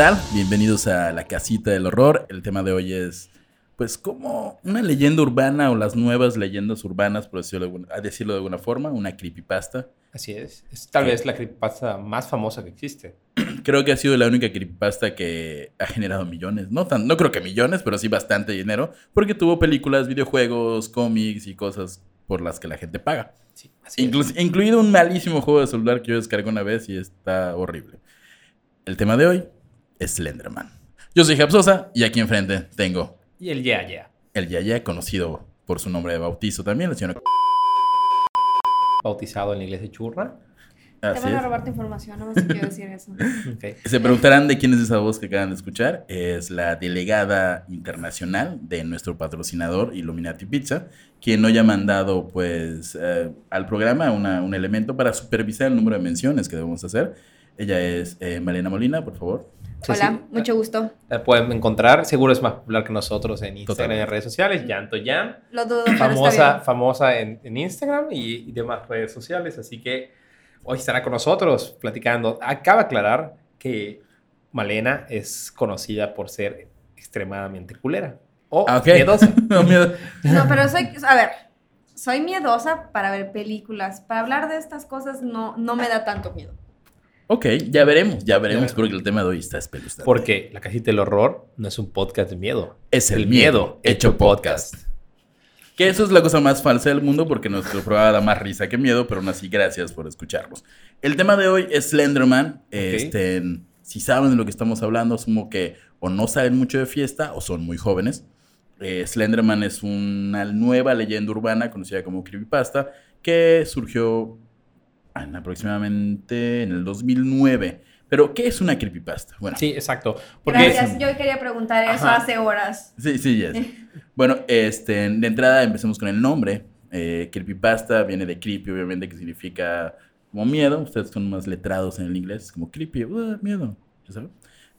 Hola, ¿qué tal? Bienvenidos a la casita del horror. El tema de hoy es, pues, como una leyenda urbana o las nuevas leyendas urbanas, por decirlo de decirlo de alguna forma, una creepypasta. Así es. Es tal vez la creepypasta más famosa que existe. Creo que ha sido la única creepypasta que ha generado millones. No, tan, no creo que millones, pero sí bastante dinero, porque tuvo películas, videojuegos, cómics y cosas por las que la gente paga. Sí, así es. Incluido un malísimo juego de celular que yo descargué una vez y está horrible. El tema de hoy Slenderman. Yo soy Japsosa y aquí enfrente tengo Y el ya, ya. el Yaya, conocido por su nombre de bautizo también, el señor. Bautizado en la iglesia churra. Te Así van a es. robar tu información, no más quiero decir eso. Se preguntarán de quién es esa voz que acaban de escuchar. Es la delegada internacional de nuestro patrocinador Illuminati Pizza, quien hoy ha mandado pues eh, al programa una- un elemento para supervisar el número de menciones que debemos hacer. Ella es eh, Malena Molina, por favor. Sí, Hola, sí. mucho gusto. La pueden encontrar. Seguro es más popular que nosotros en Instagram Totalmente. y en redes sociales. Llanto Jam. Lo dudo, pero Famosa, está bien. famosa en, en Instagram y, y demás redes sociales. Así que hoy estará con nosotros platicando. Acaba de aclarar que Malena es conocida por ser extremadamente culera. O Ah, miedosa. No, miedo. No, pero soy, a ver, soy miedosa para ver películas. Para hablar de estas cosas no, no me da tanto miedo. Ok, ya veremos, ya veremos, porque el tema de hoy está espeluznante. Porque La Casita del Horror no es un podcast de miedo. Es el miedo hecho podcast. Que eso es la cosa más falsa del mundo porque nuestro programa da más risa que miedo, pero aún así, gracias por escucharnos. El tema de hoy es Slenderman. Este, si saben de lo que estamos hablando, asumo que o no saben mucho de fiesta o son muy jóvenes. Eh, Slenderman es una nueva leyenda urbana conocida como Creepypasta que surgió en aproximadamente en el 2009. Pero, ¿qué es una Creepypasta? Bueno, Sí, exacto. Porque Gracias, yo quería preguntar eso Ajá. hace horas. Sí, sí, yes. bueno, este, de entrada empecemos con el nombre. Eh, creepypasta viene de creepy, obviamente, que significa como miedo. Ustedes son más letrados en el inglés, como creepy, uh, miedo, ¿ya saben?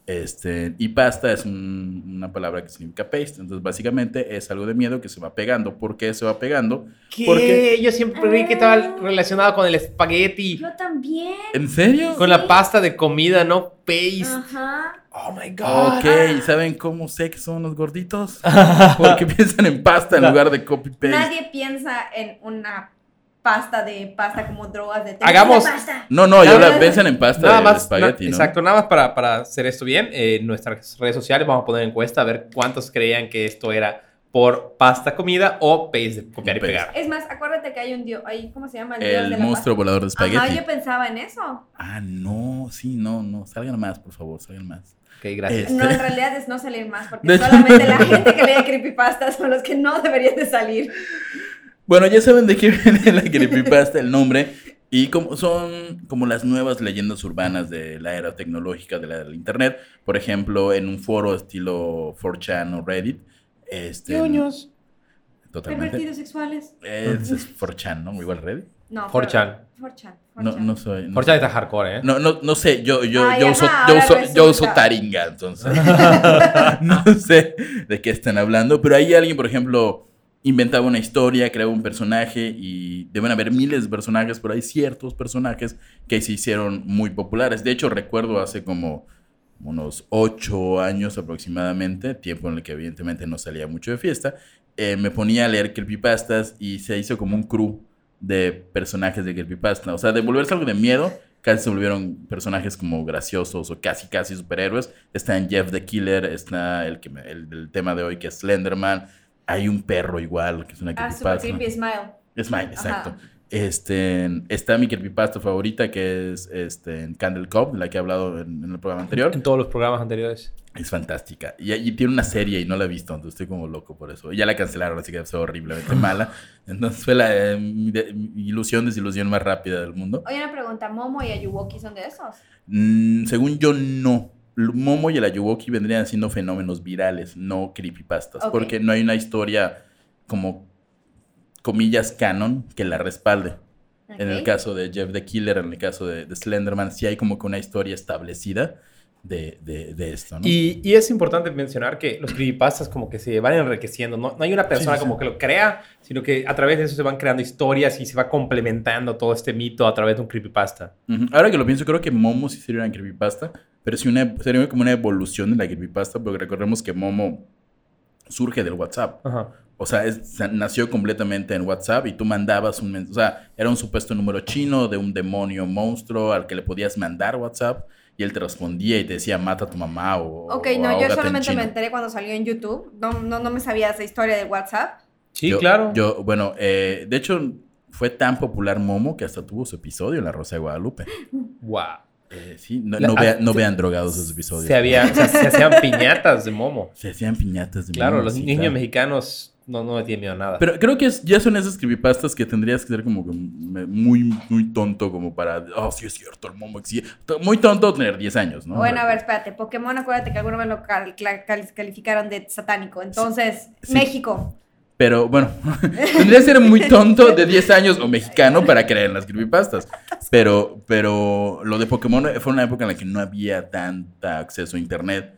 Este, y pasta es un- una palabra que significa paste. Entonces, básicamente es algo de miedo que se va pegando. ¿Por qué se va pegando? ¿Qué? Porque- Yo siempre creí que estaba relacionado con el espagueti. Yo también. ¿En serio? Con la pasta de comida, no paste. Ajá. Oh my god. Ok, ¿y ¿saben cómo sé que son los gorditos? Porque piensan en pasta en lugar de copy-paste. Nadie piensa en una pasta de pasta como drogas de Hagamos- "Tengo pasta". No, no, yo la piensan en pasta Nada de más, espagueti, na- ¿no? exacto, nada más para, para hacer esto bien, eh, en nuestras redes sociales vamos a poner encuesta a ver cuántos creían que esto era por pasta comida o paste de copiar y pegar. Es más, acuérdate que hay un dios, ahí, ¿cómo se llama? dios El de la monstruo volador de espagueti. Ajá, yo pensaba en eso. Ah, no, sí, no, no. Salgan más, por favor, salgan más. Ok, gracias. Este- No, en realidad es no salir más, porque De hecho- solamente la gente que lee creepypastas son los que no deberían de salir. Bueno, ya saben de qué viene la creepypasta, el nombre. Y como son como las nuevas leyendas urbanas de la era tecnológica de la del internet. Por ejemplo, en un foro estilo 4chan o Reddit. Este, Ñoños. Totalmente. Pervertidos sexuales. Es, es 4chan, ¿no? Igual Reddit. No. 4chan. 4chan. No, no soy. No, Forcha está hardcore, ¿eh? no, no, no sé, yo, yo, Ay, yo, ajá, uso, yo, uso, yo uso. Taringa, entonces. no sé de qué están hablando, pero ahí alguien, por ejemplo, inventaba una historia, creaba un personaje y deben haber miles de personajes, pero hay ciertos personajes que se hicieron muy populares. De hecho, recuerdo hace como unos ocho años aproximadamente, tiempo en el que evidentemente no salía mucho de fiesta, eh, me ponía a leer creepypastas y se hizo como un crew de personajes de creepypasta. O sea, de volverse algo de miedo, casi se volvieron personajes como graciosos o casi casi superhéroes. Está en Jeff the Killer, está el, que me- el del tema de hoy que es Slenderman. Hay un perro igual, que es una Ah, super creepypasta. creepy smile. Smile, exacto. Ajá. Este, está mi creepypasta favorita, que es este, Candle Cop, de la que he hablado en, en el programa anterior. En todos los programas anteriores. Es fantástica. Y, y tiene una serie y no la he visto, entonces estoy como loco por eso. Ya la cancelaron, así que es horriblemente mala. Entonces fue la eh, mi, de- mi ilusión, desilusión más rápida del mundo. Oye, una pregunta, ¿Momo y Ayuwoki son de esos? Mm, según yo, no. Momo y el Ayuwoki vendrían siendo fenómenos virales, no creepypastas. Porque no hay una historia como, comillas, canon que la respalde. En el caso de Jeff the Killer, en el caso de, de Slenderman, sí hay como que una historia establecida. De, de, de esto, ¿no? Y, y es importante mencionar que los creepypastas como que se van enriqueciendo. No, no hay una persona Sí, sí. como que lo crea, sino que a través de eso se van creando historias y se va complementando todo este mito a través de un creepypasta. Ujú. Ahora que lo pienso, creo que Momo sí sería una creepypasta, pero sí una, sería como una evolución de la creepypasta, porque recordemos que Momo surge del WhatsApp. Ajá. O sea, es- nació completamente en WhatsApp y tú mandabas un mensaje. O sea, era un supuesto número chino de un demonio monstruo al que le podías mandar WhatsApp y él te respondía y te decía, mata a tu mamá o. Ok, o no, yo en solamente me chino". enteré cuando salió en YouTube. No, no, no me sabía esa historia de WhatsApp. Sí, Yo- claro. Yo, bueno, eh, de hecho, fue tan popular Momo que hasta tuvo su episodio en La Rosa de Guadalupe. wow. Eh, sí, no, La- no, vea- ah, no se- vean drogados esos episodios. Se, había, o sea, se hacían piñatas de momo. Se hacían piñatas de Claro, Momo, los sí, niños claro. mexicanos no, no me tienen miedo a nada. Pero creo que es- ya son esas creepypastas que tendrías que ser como que muy, muy tonto como para... Oh, sí es cierto, el Momo existe. Muy tonto tener 10 años, ¿no? Bueno, a ver, espérate. Pokémon, acuérdate que alguna vez lo cal- cla- cal- calificaron de satánico. Entonces, Sí. México. Pero bueno, tendría que ser muy tonto de 10 años o mexicano para creer en las creepypastas. Pero, pero lo de Pokémon fue una época en la que no había tanta acceso a internet.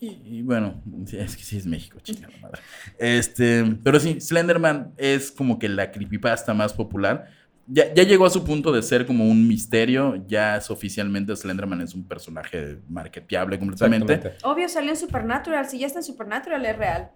Y, y bueno, es que sí es México, chingada madre. Este, pero sí, Slenderman es como que la creepypasta más popular. Ya, ya llegó a su punto de ser como un misterio. Ya es oficialmente Slenderman es un personaje marketeable completamente. Obvio, salió en Supernatural. Si ya está en Supernatural, es real.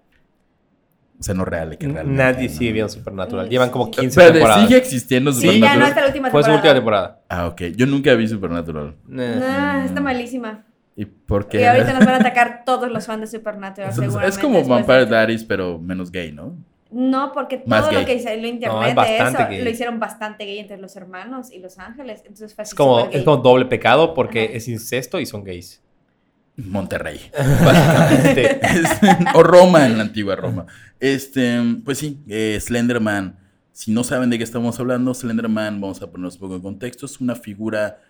O sea, no real, que realmente. Nadie ¿no? sigue viendo Supernatural. Llevan como 15 Espérate, temporadas. sigue existiendo Sí, Sí, ya Supernatural. no está la última Fue su temporada. última temporada. Ah, ok. Yo nunca vi Supernatural. Eh. Ah, está malísima. ¿Y por qué? Y ahorita nos van a atacar todos los fans de Supernatural, Es- seguramente. es como Vampire. Diaries, pero menos gay, ¿no? No, porque Más todo gay. lo que salió en No, internet es de eso gay. lo hicieron bastante gay entre los hermanos y los ángeles. Entonces fue Es como, es como doble pecado porque Ajá. es incesto y son gays. Monterrey. Básicamente. Este, o Roma, en la antigua Roma. Este, pues sí, eh, Slenderman. Si no saben de qué estamos hablando, Slenderman, vamos a ponernos un poco en contexto, es una figura.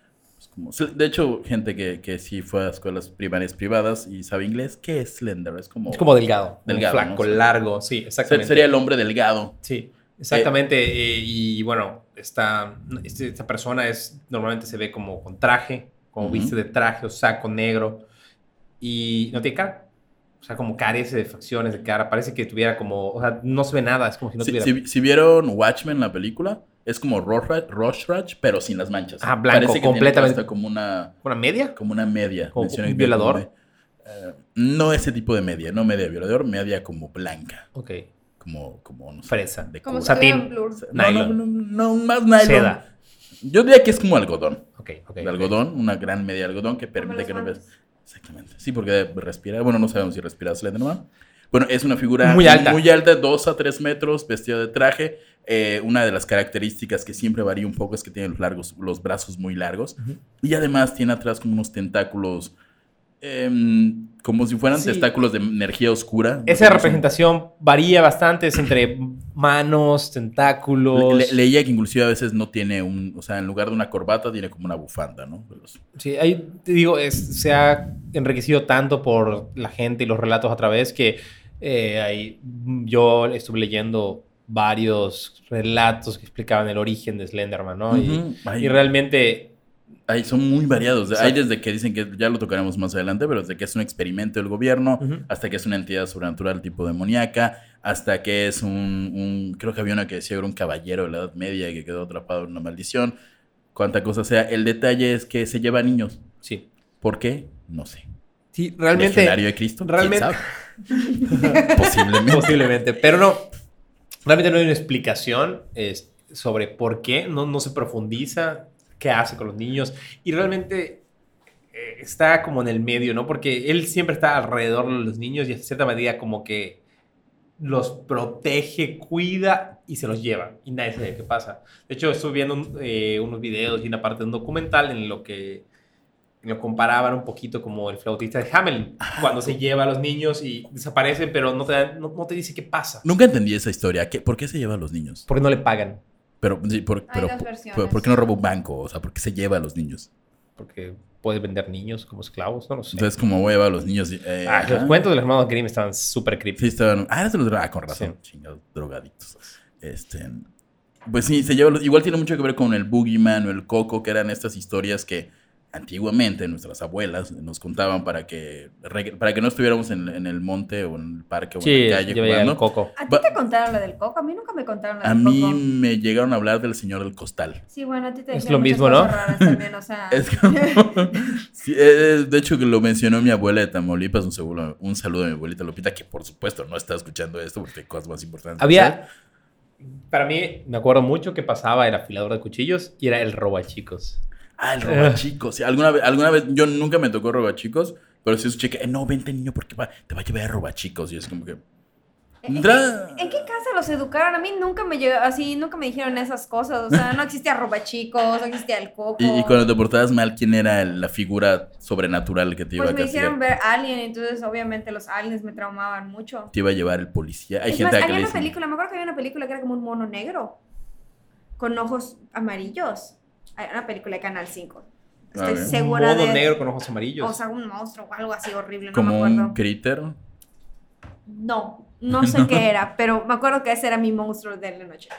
Pues, como- de hecho, gente que, que sí fue a escuelas primarias privadas y sabe inglés, ¿qué es Slender? Es como. Es como delgado. Delgado, Flaco, largo. Sí, exactamente. sería el hombre delgado. Sí, exactamente. eh, y bueno, esta, este- esta persona es normalmente se ve como con traje, como Ujú. viste de traje o saco negro y no tiene cara. O sea, como carece de facciones de cara. Parece que tuviera como, o sea, no se ve nada. Es como si no Si, tuviera. si- si vieron Watchmen, la película, es como Rorschach, pero sin las manchas. Ah, blanco, Parece que completamente. como una, ¿Una media? como una media. ¿Como Mencionan un como violador? de- eh, no ese tipo de media, no media violador, media como blanca, Ok. como, como no sé, Fresa. de Como Satín. No, no, Nylon. no, no, más nylon. Seda. Yo diría que es como algodón. Ok, ok. de algodón, una gran media de algodón que permite que no veas. Exactamente. Sí, porque respira. Bueno, no sabemos si respira Slenderman. Bueno, es una figura Muy alta. muy alta, 2 a 3 metros, vestida de traje. Eh, una de las características que siempre varía un poco es que tiene los, largos, los brazos muy largos. Y además tiene atrás como unos tentáculos, em, como si fueran Sí. tentáculos de energía oscura. Esa No representación varía bastante, es entre manos, tentáculos. Le- leía que inclusive a veces no tiene un, o sea, en lugar de una corbata tiene como una bufanda, ¿no? Los- Sí, ahí te digo, es- se ha enriquecido tanto por la gente y los relatos a través que eh, ahí, yo estuve leyendo varios relatos que explicaban el origen de Slenderman, ¿no? Y, realmente, Ay, son muy variados. Hay Exacto. desde que dicen que ya lo tocaremos más adelante, pero desde que es un experimento del gobierno, hasta que es una entidad sobrenatural tipo demoníaca, hasta que es un, un- creo que había una que decía que era un caballero de la Edad Media que quedó atrapado en una maldición. Cuánta cosa sea. El detalle es que se lleva a niños. sí. ¿Por qué? No sé. Sí, realmente. ¿Legionario de Cristo? ¿Quién realmente- sabe? Posiblemente. Posiblemente, pero no. Realmente no hay una explicación es, sobre por qué, no, no se profundiza qué hace con los niños y realmente eh, está como en el medio, ¿no? Porque él siempre está alrededor de los niños y de cierta medida como que los protege, cuida y se los lleva y nadie sabe qué pasa. De hecho, estuve viendo un- eh, unos videos y una parte de un documental en lo que lo comparaban un poquito como el flautista de Hamelin, cuando se lleva a los niños y desaparecen, pero no te, dan- no, no te dice qué pasa. Nunca entendí esa historia. ¿Qué- ¿Por qué se lleva a los niños? Porque no le pagan. Pero, sí, por, pero, dos por- versiones. ¿por qué no roba un banco? O sea, ¿por qué se lleva a los niños? Porque puedes vender niños como esclavos, no lo sé. Entonces, como voy a llevar a los niños? y- eh, ah, los cuentos de los hermanos Grimm estaban súper Sí, creepy. estaban. Ah, los drogados. Ah, con razón. Chingados, drogadictos. Este. Pues sí, se lleva. los- Igual tiene mucho que ver con el Boogeyman o el Coco, que eran estas historias que antiguamente nuestras abuelas nos contaban para que, para que no estuviéramos en, en el monte o en el parque o Sí, en la calle yo veía el jugando. coco. ¿A ti te contaron lo del coco? A mí nunca me contaron lo A del mí coco. me llegaron a hablar del señor del costal. Sí, bueno, a ti te Es lo mismo, ¿no? también, o sea. Es como- Sí, eh, de hecho, que lo mencionó mi abuela de Tamaulipas. Un, seguro, un saludo a mi abuelita Lupita, que por supuesto no está escuchando esto porque hay cosas más importantes. Había, para mí, me acuerdo mucho que pasaba el afilador de cuchillos y era el robachicos. Ah, el robachicos. Sí, alguna, vez, alguna vez, yo nunca me tocó robachicos, pero sí escuché que, eh, no, vente niño, porque va- te va a llevar a robachicos. Y es como que. ¿En, Dra- en qué casa los educaron? A mí nunca me llegó, así, nunca me dijeron esas cosas. O sea, no existía roba chicos, no existía el coco. Y, y cuando te portabas mal, ¿quién era la figura sobrenatural que te iba Pues a me hicieron castigar? ver Alien, entonces obviamente los aliens me traumaban mucho. Te iba a llevar el policía. Hay es gente más, que había una película, me acuerdo que había una película que era como un mono negro, con ojos amarillos. Hay una película de Canal 5. Estoy A ver. segura Un mono de... negro con ojos amarillos. O sea, un monstruo o algo así horrible, no como me un acuerdo. critter. No, no sé qué era, pero me acuerdo que ese era mi monstruo de la noche.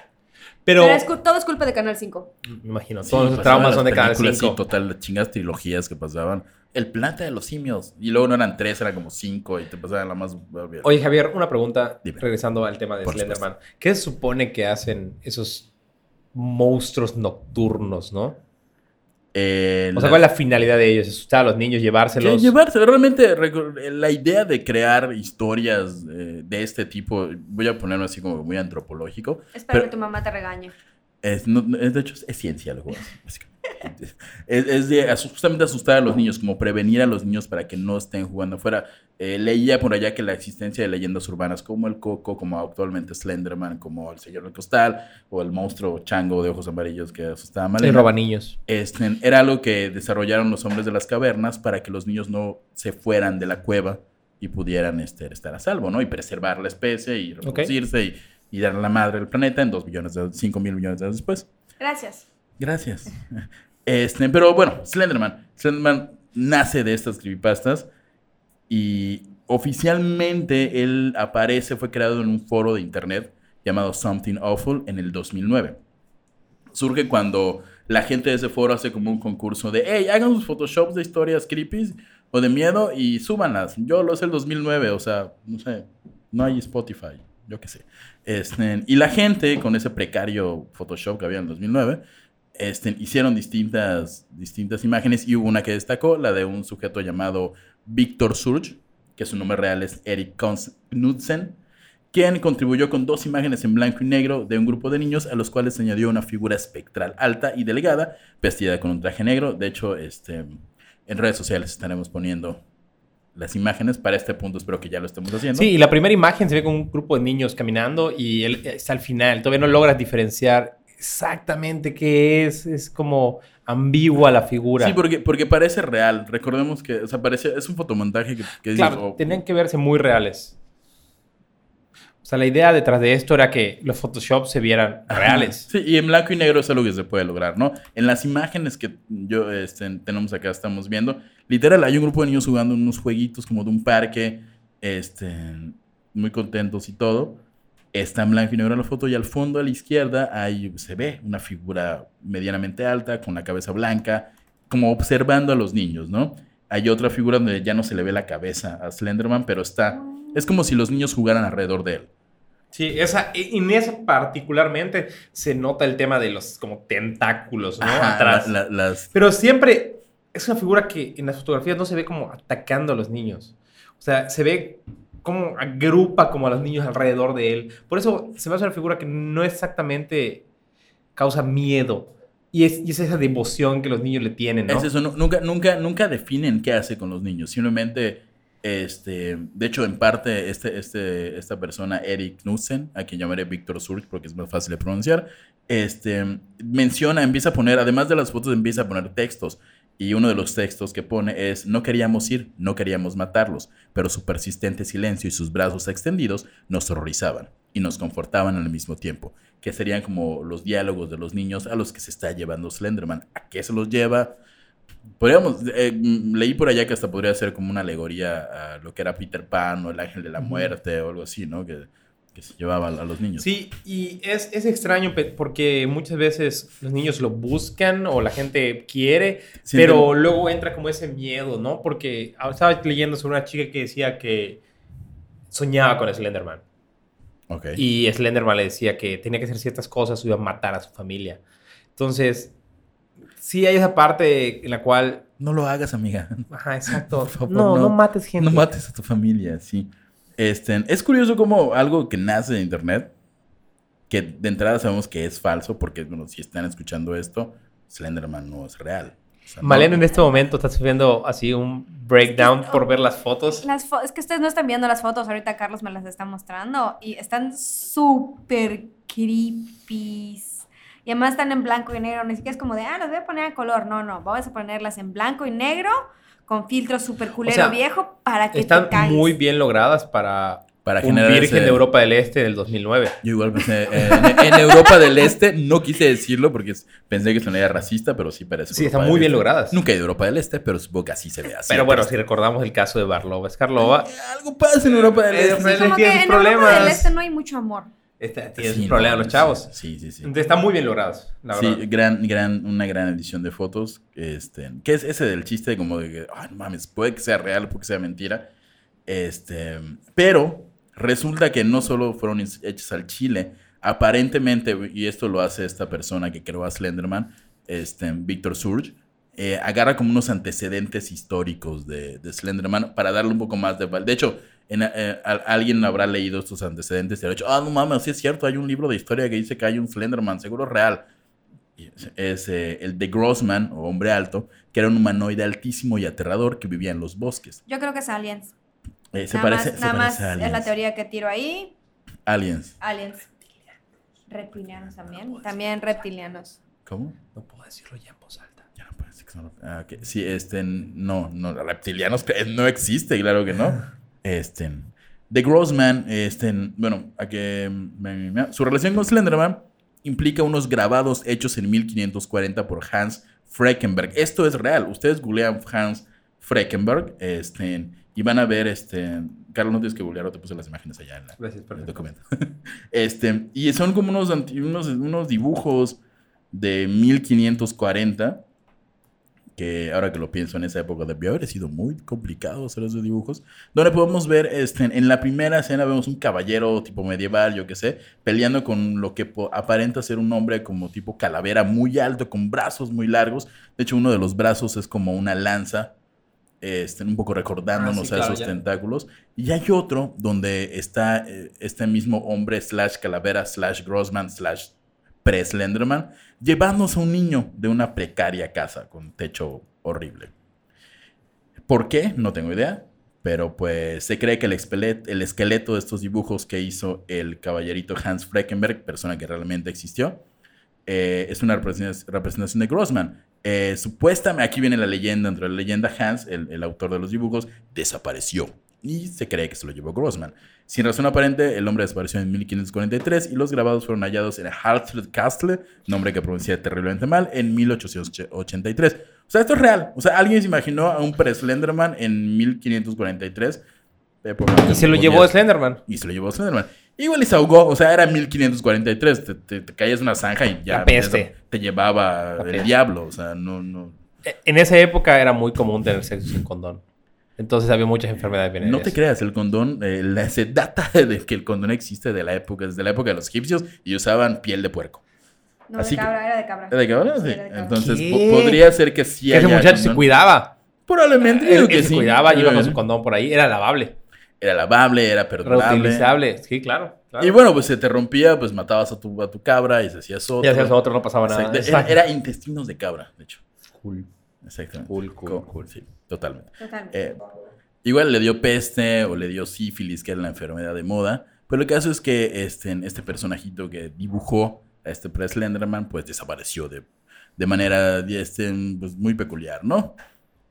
pero, Pero, es todo es culpa de Canal 5. me imagino, Sí, todos los pasaban traumas son de Canal películas, 5. Sí, total, las chingas trilogías que pasaban. El planeta de los simios. Y luego no eran tres, eran como cinco. Y te pasaban la más. Oye, Javier, una pregunta, Dime. regresando al tema de Por Slenderman. ¿Qué se supone que hacen esos monstruos nocturnos, no? Eh, O sea, ¿cuál es la finalidad de ellos? ¿Asustar a los niños, llevárselos? llevarse. Realmente, la idea de crear historias eh, de este tipo, voy a ponerlo así como muy antropológico. Espero Pero- que tu mamá te regañe. Es, no- es- de hecho, es ciencia lo que. Es, es de justamente asustar a los niños, como prevenir a los niños para que no estén jugando afuera. Eh, leía por allá que la existencia de leyendas urbanas como el Coco, como actualmente Slenderman, como el Señor del Costal, o el monstruo chango de ojos amarillos que asustaba a Y Malena, roba niños. este, era algo que desarrollaron los hombres de las cavernas para que los niños no se fueran de la cueva y pudieran este, estar a salvo, ¿no? Y preservar la especie y reproducirse y, y dar la madre al planeta en 2 millones de, 5 mil millones de años después. Gracias. Gracias. Este, pero bueno, Slenderman. Slenderman nace de estas creepypastas y oficialmente él aparece, fue creado en un foro de internet llamado Something Awful en el 2009. Surge cuando la gente de ese foro hace como un concurso de, hey, hagan sus photoshops de historias creepy o de miedo y súbanlas. Yo lo hice el 2009, o sea, no sé, no hay Spotify, yo qué sé. Este, y la gente, con ese precario Photoshop que había en el 2009, este, hicieron distintas, distintas imágenes y hubo una que destacó, la de un sujeto llamado Víctor Surge, que su nombre real es Eric Knudsen, quien contribuyó con dos imágenes en blanco y negro de un grupo de niños a los cuales se añadió una figura espectral alta y delgada, vestida con un traje negro. De hecho, este, en redes sociales estaremos poniendo las imágenes. Para este punto espero que ya lo estemos haciendo. Sí, y la primera imagen se ve con un grupo de niños caminando y él está al final. Todavía no logras diferenciar exactamente qué es. Es como ambigua la figura. Sí, porque, porque parece real. Recordemos que, o sea, parece, es un fotomontaje que, que dices, Claro, oh, tenían que verse muy reales. O sea, la idea detrás de esto era que los Photoshop se vieran reales. Sí, y en blanco y negro es algo que se puede lograr, ¿no? En las imágenes que yo este, tenemos acá, estamos viendo, literal, hay un grupo de niños jugando unos jueguitos como de un parque, este, muy contentos y todo. Está en blanco y negro la foto y al fondo a la izquierda ahí se ve una figura medianamente alta con la cabeza blanca, como observando a los niños, ¿no? Hay otra figura donde ya no se le ve la cabeza a Slenderman, pero está... Es como si los niños jugaran alrededor de él. Sí, esa, y- en esa particularmente se nota el tema de los como tentáculos, ¿no? Ajá, Atrás. la- la- las, Pero siempre es una figura que en las fotografías no se ve como atacando a los niños. O sea, se ve como agrupa como a los niños alrededor de él. Por eso se me hace una figura que no exactamente causa miedo. Y es, y es esa devoción que los niños le tienen, ¿no? Es eso, nu- nunca, nunca, nunca definen qué hace con los niños. Simplemente, este, de hecho, en parte, este, este, esta persona, Eric Knudsen, a quien llamaré Víctor Surge porque es más fácil de pronunciar, este, menciona, empieza a poner, además de las fotos, empieza a poner textos. Y uno de los textos que pone es, no queríamos ir, no queríamos matarlos, pero su persistente silencio y sus brazos extendidos nos horrorizaban y nos confortaban al mismo tiempo, que serían como los diálogos de los niños a los que se está llevando Slenderman. ¿A qué se los lleva? Podríamos, eh, mm, leí por allá que hasta podría ser como una alegoría a lo que era Peter Pan o el ángel de la muerte o algo así, ¿no? Que que se llevaba a los niños. Sí, y es, es extraño porque muchas veces los niños lo buscan o la gente quiere, Sí, pero luego entra como ese miedo, ¿no? Porque ah, estaba leyendo sobre una chica que decía que soñaba con Slenderman. Ok. Y Slenderman le decía que tenía que hacer ciertas cosas o iba a matar a su familia. Entonces, sí hay esa parte en la cual... No lo hagas, amiga. Ajá, exacto. Por favor, no, no. no, mates gente. No mates a tu familia, sí. Este, es curioso como algo que nace de internet, que de entrada sabemos que es falso, porque, bueno, si están escuchando esto, Slenderman no es real. O sea, no- Malena en este momento está sufriendo así un breakdown por ver las fotos. Las fo- es que ustedes no están viendo las fotos, ahorita Carlos me las está mostrando y están súper creepy. Y además están en blanco y negro, ni siquiera es como de, ah, las voy a poner a color. No, no, vamos a ponerlas en blanco y negro con filtro súper culero sea, viejo para que Están te muy bien logradas para, Para un generar Virgen ese- de Europa del Este del 2009. Yo igual pensé, eh, en, en Europa del Este, no quise decirlo porque pensé que sonaría racista, pero sí parece. Sí, Europa están muy bien Este. logradas. Nunca he ido a Europa del Este, pero supongo que así se ve así. Pero bueno, Pero- si recordamos el caso de Barlova Escarlova, Eh, Algo pasa en Europa del Este. pero- Como que en sus Europa del problemas. Este no hay mucho amor. Esta- tiene Sí, sus problemas no, los chavos. Sí, sí, sí. Entonces, están muy bien logrados, la Sí, verdad. gran, gran, una gran edición de fotos. Este, que es ese del chiste como de que, ay, no mames, puede que sea real, puede que sea mentira. Este, pero resulta que no solo fueron hechas al chile, aparentemente, y esto lo hace esta persona que creó a Slenderman, este, Víctor Surge, eh, agarra como unos antecedentes históricos de, de Slenderman para darle un poco más de. De hecho, en, eh, a- alguien habrá leído estos antecedentes y habrá dicho, ah, no mames, sí es cierto, hay un libro de historia que dice que hay un Slenderman, seguro real. Y es es, eh, el de Grossman, o hombre alto, que era un humanoide altísimo y aterrador que vivía en los bosques. Yo creo que es Aliens. Eh, se nada parece, más, se nada parece más a es la aliens. teoría que tiro ahí. Aliens. Aliens. Reptilianos también. También reptilianos. ¿Cómo? No puedo decirlo ya en voz alta. Ya no parece que son- ah, ok. Sí, este, no, no, reptilianos no existe, claro que no. Este, The Grossman, este, bueno, a que, su relación con Slenderman implica unos grabados hechos en 1540 por Hans Freckenberg. Esto es real. Ustedes googlean Hans Freckenberg, este, y van a ver, este, Carlos, no tienes que googlear, te puse las imágenes allá en la, Gracias, el perfecto. documento. este, y son como unos, unos, unos dibujos de 1540, que ahora que lo pienso en esa época debió haber sido muy complicado hacer esos dibujos, donde podemos ver, este, en la primera escena vemos un caballero tipo medieval, yo qué sé, peleando con lo que aparenta ser un hombre como tipo calavera muy alto, con brazos muy largos. De hecho, uno de los brazos es como una lanza, este, un poco recordándonos Ah, sí, a esos ya. tentáculos. Y hay otro donde está eh, este mismo hombre slash calavera slash Grossman slash pre-Slenderman a un niño de una precaria casa con techo horrible. ¿Por qué? No tengo idea. Pero pues se cree que el, esqueleto, el esqueleto de estos dibujos que hizo el caballerito Hans Freckenberg, persona que realmente existió, eh, es una representación, de Grossman. Eh, supuestamente, aquí viene la leyenda, entre la leyenda Hans, el autor de los dibujos, desapareció. Y se cree que se lo llevó Grossman. Sin razón aparente, el hombre desapareció en 1543 y los grabados fueron hallados en Hartford Castle, nombre que pronuncié terriblemente mal, en 1883. O sea, esto es real. O sea, alguien se imaginó a un pre-Slenderman en 1543. época Y se lo llevó podías- Slenderman. y se lo llevó Slenderman. Igual y se ahogó, o sea, era 1543, te, te, te caías una zanja y ya peste. te llevaba el diablo, o sea, no, no, E- En esa época era muy común tener sexo sin condón. Entonces había muchas enfermedades venéreas. no te creas, el condón, eh, la- se data de que el condón existe de la época, desde la época de los egipcios y usaban piel de puerco. No, Así de que- cabra, era de cabra. ¿Era de cabra? Sí. Era de cabra. Entonces, podría ser que sí Que ese muchacho se cuidaba. Probablemente, Él, digo que él se sí. cuidaba, iba con su condón por ahí. Era lavable. Era lavable, era perdonable. Reutilizable. Sí, claro. claro. Y bueno, pues se te rompía, pues matabas a tu, a tu cabra y se hacías otro. Y hacías otro, no pasaba nada. Exacto. Era, intestinos de cabra, de hecho. Cool. Exactamente. Cool, cool, Co- cool. Sí, totalmente. Totalmente. Eh, igual le dio peste o le dio sífilis, que era la enfermedad de moda. Pero el caso es que este, este personajito que dibujó a este Preslenderman, pues desapareció de, de manera este, pues, muy peculiar, ¿no?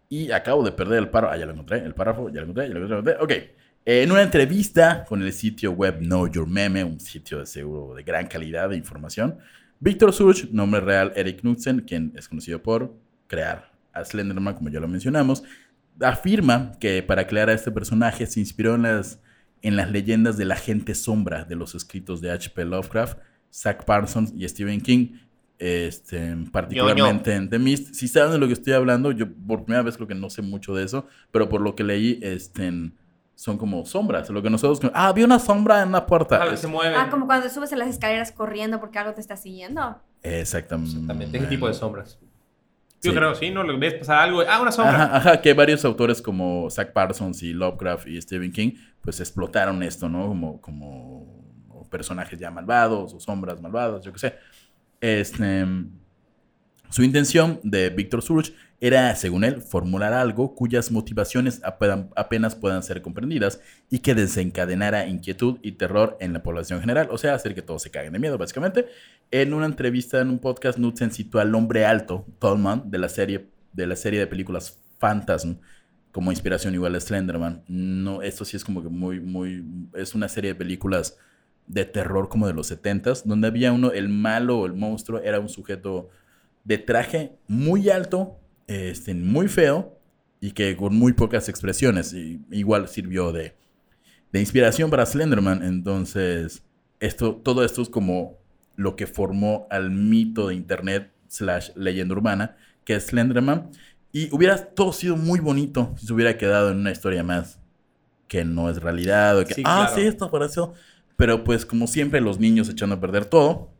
Y acabo de perder el párrafo. Ah, ya lo encontré. El párrafo, ya lo encontré, ya lo encontré. Ok. Eh, en una entrevista con el sitio web Know Your Meme, un sitio de seguro de gran calidad de información, Víctor Surge, nombre real Eric Knudsen, quien es conocido por crear a Slenderman, como ya lo mencionamos, afirma que para crear a este personaje se inspiró en las en las leyendas de la gente sombra de los escritos de H.P. Lovecraft, Zach Parsons y Stephen King, este, particularmente en The Mist. Si saben de lo que estoy hablando, yo por primera vez creo que no sé mucho de eso, pero por lo que leí, este, son como sombras. Lo que nosotros. Ah, vi una sombra en la puerta. Ah, se mueven. Ah, como cuando subes en las escaleras corriendo porque algo te está siguiendo. Exactamente. Exactamente, ese tipo de sombras. Yo Sí. creo, sí, ¿no? Le ves pasar algo. Ah, una sombra. Ajá, ajá, que varios autores como Zach Parsons y Lovecraft y Stephen King, pues explotaron esto, ¿no? Como, como personajes ya malvados o sombras malvadas, yo qué sé. Este, su intención de Víctor Surge era, según él, formular algo cuyas motivaciones apenas, puedan ser comprendidas y que desencadenara inquietud y terror en la población general, o sea, hacer que todos se caguen de miedo, básicamente. En una entrevista en un podcast, Knudsen citó al hombre alto, Tallman, de la serie de, la serie de películas Phantasm, como inspiración igual a Slenderman. No, esto sí es como que muy, muy... Es una serie de películas de terror como de los 70s, donde había uno, el malo o el monstruo, era un sujeto de traje muy alto, este, muy feo y que con muy pocas expresiones. Y igual sirvió de, de inspiración para Slenderman. Entonces, esto, todo esto es como lo que formó al mito de internet slash leyenda urbana, que es Slenderman. Y hubiera todo sido muy bonito si se hubiera quedado en una historia más que no es realidad. o que, Sí, ah, claro. sí, esto apareció. Pero pues como siempre los niños echando a perder todo.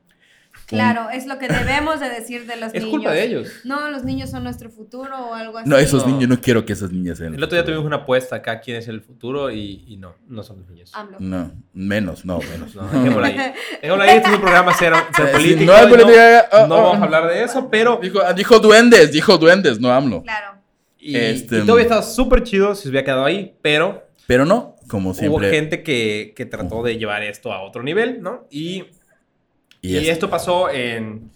Claro, es lo que debemos de decir de los Es niños. culpa de ellos. No, los niños son nuestro futuro o algo así. No, esos no. niños, no quiero que esas niñas sean. El otro día tuvimos una apuesta acá, quién es el futuro, y, y no, no son los niños. AMLO. No, menos, no, menos. No, dejémoslo ahí. Dejémoslo ahí, este es un programa cero, cero Sí, político. no hay y política, oh, no oh. vamos a hablar de eso, pero... Dijo, dijo duendes, dijo duendes, no AMLO. Claro. Y, Este- y todo hubiera estado súper chido si se hubiera quedado ahí, pero Pero no, como hubo siempre. gente que, que trató de llevar esto a otro nivel, ¿no? Y, y, es- esto pasó en,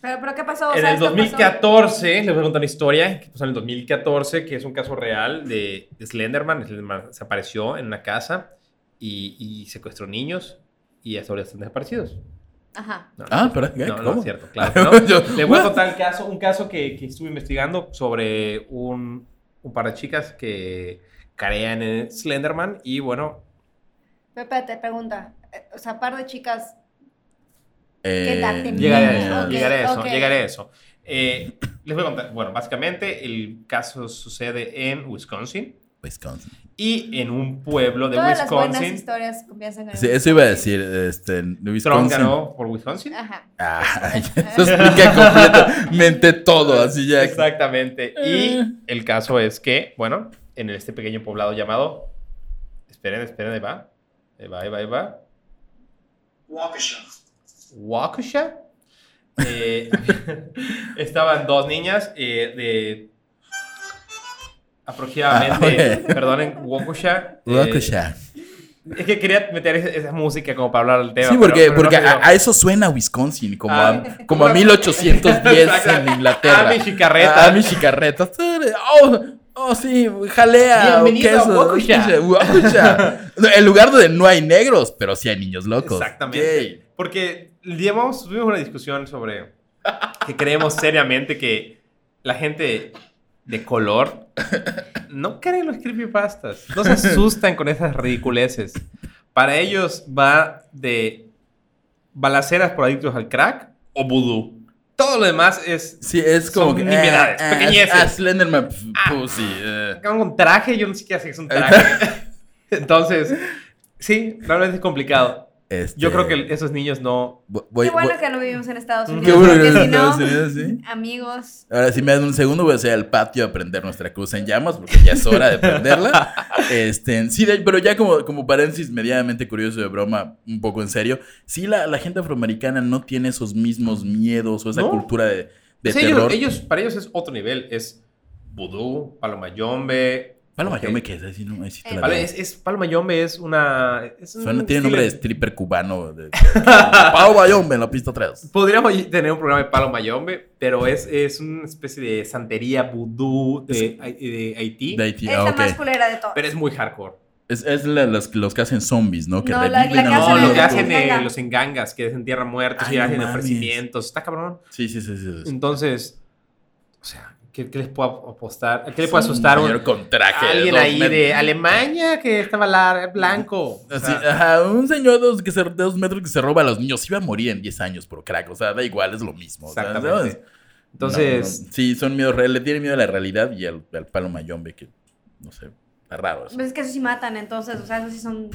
Pero, pero ¿qué pasó? O en sea, el esto pasó- 2014. Les voy a contar una historia que pasó en el 2014, que es un caso real de, de Slenderman. Slenderman se apareció en una casa y, y secuestró niños y hasta ahora están desaparecidos. Ajá. No, Ah, no, pero ¿qué? No, no ¿Cómo? es cierto, claro. no. Yo- Le voy a contar el caso, un caso que, que estuve investigando sobre un, un par de chicas que carean en Slenderman y bueno, Pepe, te pregunta. eh, O sea, par de chicas. Eh, llegaré a eso, Ok, llegaré a eso, ok. llegaré a eso. Eh, les voy a contar, bueno, básicamente el caso sucede en Wisconsin Wisconsin. y en un pueblo de Todas las buenas Wisconsin. historias comienzan en Sí, eso iba a decir, este, en Trump Wisconsin. ganó por Wisconsin. Ajá. Ay, eso explica completamente todo, así ya. Exactamente. Eh. Y el caso es que, bueno, en este pequeño poblado llamado. Esperen, esperen, ahí va. Ahí va, ahí va, ahí va. Waukesha. Waukesha. Eh, estaban dos niñas eh, de. Aproximadamente. Ah, ok. Perdonen, Waukesha. eh, Waukesha. es que quería meter esa, esa música como para hablar del tema. Sí, porque, pero- pero no porque a, a eso suena Wisconsin, como, Ah, a, como a 1810 en Inglaterra. Amish y carreta. A Amish y carreta. Oh, oh, sí, jalea. o Bienvenido a queso. Waukesha. Waukesha. No, El lugar donde no hay negros, pero sí hay niños locos. Exactamente. Porque llevamos, tuvimos una discusión sobre que creemos seriamente que la gente de color no cree en los creepypastas. No se asustan con esas ridiculeces. Para ellos va de balaceras por adictos al crack o vudú. Todo lo demás es... Sí, es como Son que. nimiedades, ah, ah, pequeñeces. Ah, Slenderman, Ah. pussy. eh. Con traje, yo no sé qué hace, es un traje. Entonces, sí, realmente es complicado. Este, Yo creo que esos niños no... voy- Qué bueno voy- que no vivimos en Estados Qué Unidos. bueno que en Estados Unidos, sí. amigos. Ahora, si me dan un segundo, voy a hacer al patio a prender nuestra cruz en llamas, porque ya es hora de prenderla. Este, sí, de- pero ya como, como paréntesis medianamente curioso de broma, un poco en serio, sí, la, la gente afroamericana no tiene esos mismos miedos o esa No. cultura de, de ellos, terror. ellos- para ellos es otro nivel. Es vudú, palomayombe. Paloma, Ok. yo me quedé así, no, la Vale, es, es palomayombe es una... es un Suena- tiene nombre de stripper cubano. De, Paloma Yombe en la pista 3. Podríamos tener un programa de palomayombe, pero es, es una especie de santería vudú de, de Haití. De Haití, Es ah, la ok. más culera de todas. Pero es muy hardcore. Es, es la- los, los que hacen zombies, ¿no? Que No, reviven la los No, hacen lo que en- hacen eh, los engangas, que desentierran muertos Ay, y no hacen ofrecimientos. Está cabrón. Sí, sí, sí, sí. sí. Entonces, o sea, ¿Qué, qué les puedo apostar? ¿Qué le puede asustar un, señor con traje. alguien ahí metros. de Alemania que estaba blanco? O Así, sea, ajá, un señor de dos, que se- de dos metros que se roba a los niños iba a morir en 10 años por crack. O sea, da igual, es lo mismo. Entonces, No, no, sí, son miedos reales. Le tienen miedo a la realidad y al, al palo mayombe, que no sé, está raro. Pues es que eso sí matan, entonces, o sea, eso sí son.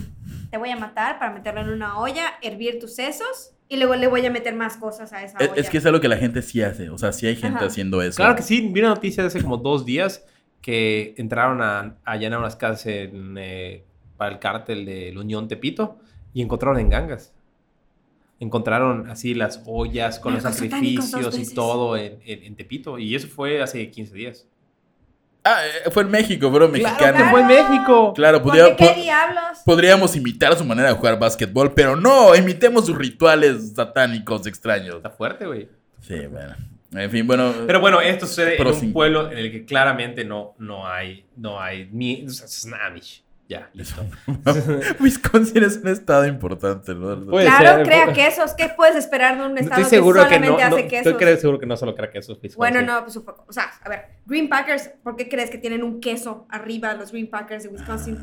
Te voy a matar para meterlo en una olla, hervir tus sesos y luego le voy a meter más cosas a esa Es, olla. es que es algo que la gente sí hace. O sea, sí hay gente Ajá. haciendo eso. claro que sí, vi una noticia de hace como dos días que entraron a, a allanar unas casas en, eh, para el cártel de la Unión Tepito y encontraron en gangas. Encontraron así las ollas con los dos sacrificios y todo en, en- en Tepito. Y eso fue hace 15 días. Ah, eh, fue en México, bro, mexicano. que fue en México. Claro, podría- qué po- diablos. podríamos imitar su manera de jugar básquetbol, pero no, imitemos sus rituales satánicos extraños. Está fuerte, güey. Sí, bueno. En fin, bueno. Pero bueno, esto sucede en un pueblo en el que claramente no, no hay, no hay, ni, o sea, es Amish. Ya, listo. Wisconsin es un estado importante, ¿no? Puede Claro, ser, crea quesos. ¿Qué puedes esperar de un estado Estoy seguro que que solamente no, no hace quesos? estoy seguro que no solo crea quesos. Wisconsin. Bueno, no, pues, supo- o sea, a ver, Green Packers, ¿por qué crees que tienen un queso arriba los Green Packers de Wisconsin?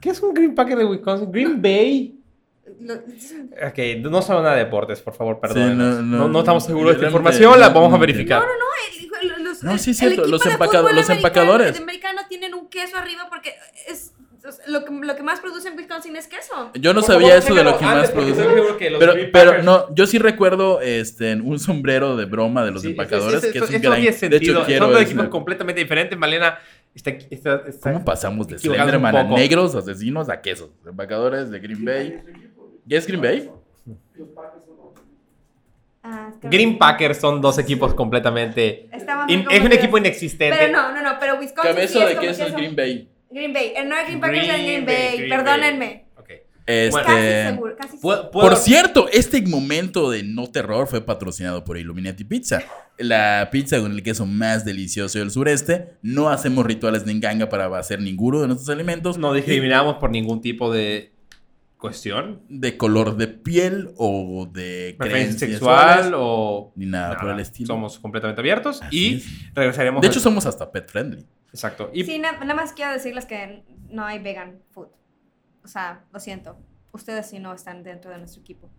¿Qué es un Green Packer de Wisconsin? Green Bay. Ok, no saben nada de deportes, por favor, perdón. no, no, no, no, estamos seguros de esta información, la no- vamos a no verificar. No, no, no, el- los, No, sí el cierto, los fútbol los empacadores. de americano tienen un queso arriba porque es- lo, que, lo que más produce en Wisconsin es queso. Yo no Por sabía favor, eso de lo que más antes, porque produce. estoy seguro que los Pero, no, yo sí recuerdo este, un sombrero de broma de los Sí, empacadores, es- que es- es un esto gran... tiene De sentido. hecho, quiero Son dos ese- equipos completamente diferentes. Malena está, está, está- ¿Cómo pasamos de Slenderman a negros, asesinos, a quesos? Empacadores de Green Bay. ¿Ya es Green Bay? Ah, Green Packers son dos equipos completamente... In- es un equipo inexistente. Pero no, no, no, pero Wisconsin sí Cabeza es de queso es. Green Bay. Green Bay, eh, no es Green Packers es Green Green Bay, Bay, Green perdónenme. Ok. Este... Bueno, Casi seguro, casi seguro. ¿Puedo- puedo- Por cierto, este momento de no terror fue patrocinado por Illuminati Pizza, la pizza con el queso más delicioso del sureste. No hacemos rituales de enganga para hacer ninguno de nuestros alimentos. no discriminamos por ningún tipo de cuestión. de color de piel o de Preferencia creencias sexual o... ni nada, por nada. el estilo. Somos completamente abiertos Así y es. regresaremos... De al- hecho, somos hasta pet friendly. Exacto. Y Sí, na- nada más quiero decirles que no hay vegan food. O sea, lo siento. Ustedes sí no están dentro de nuestro equipo.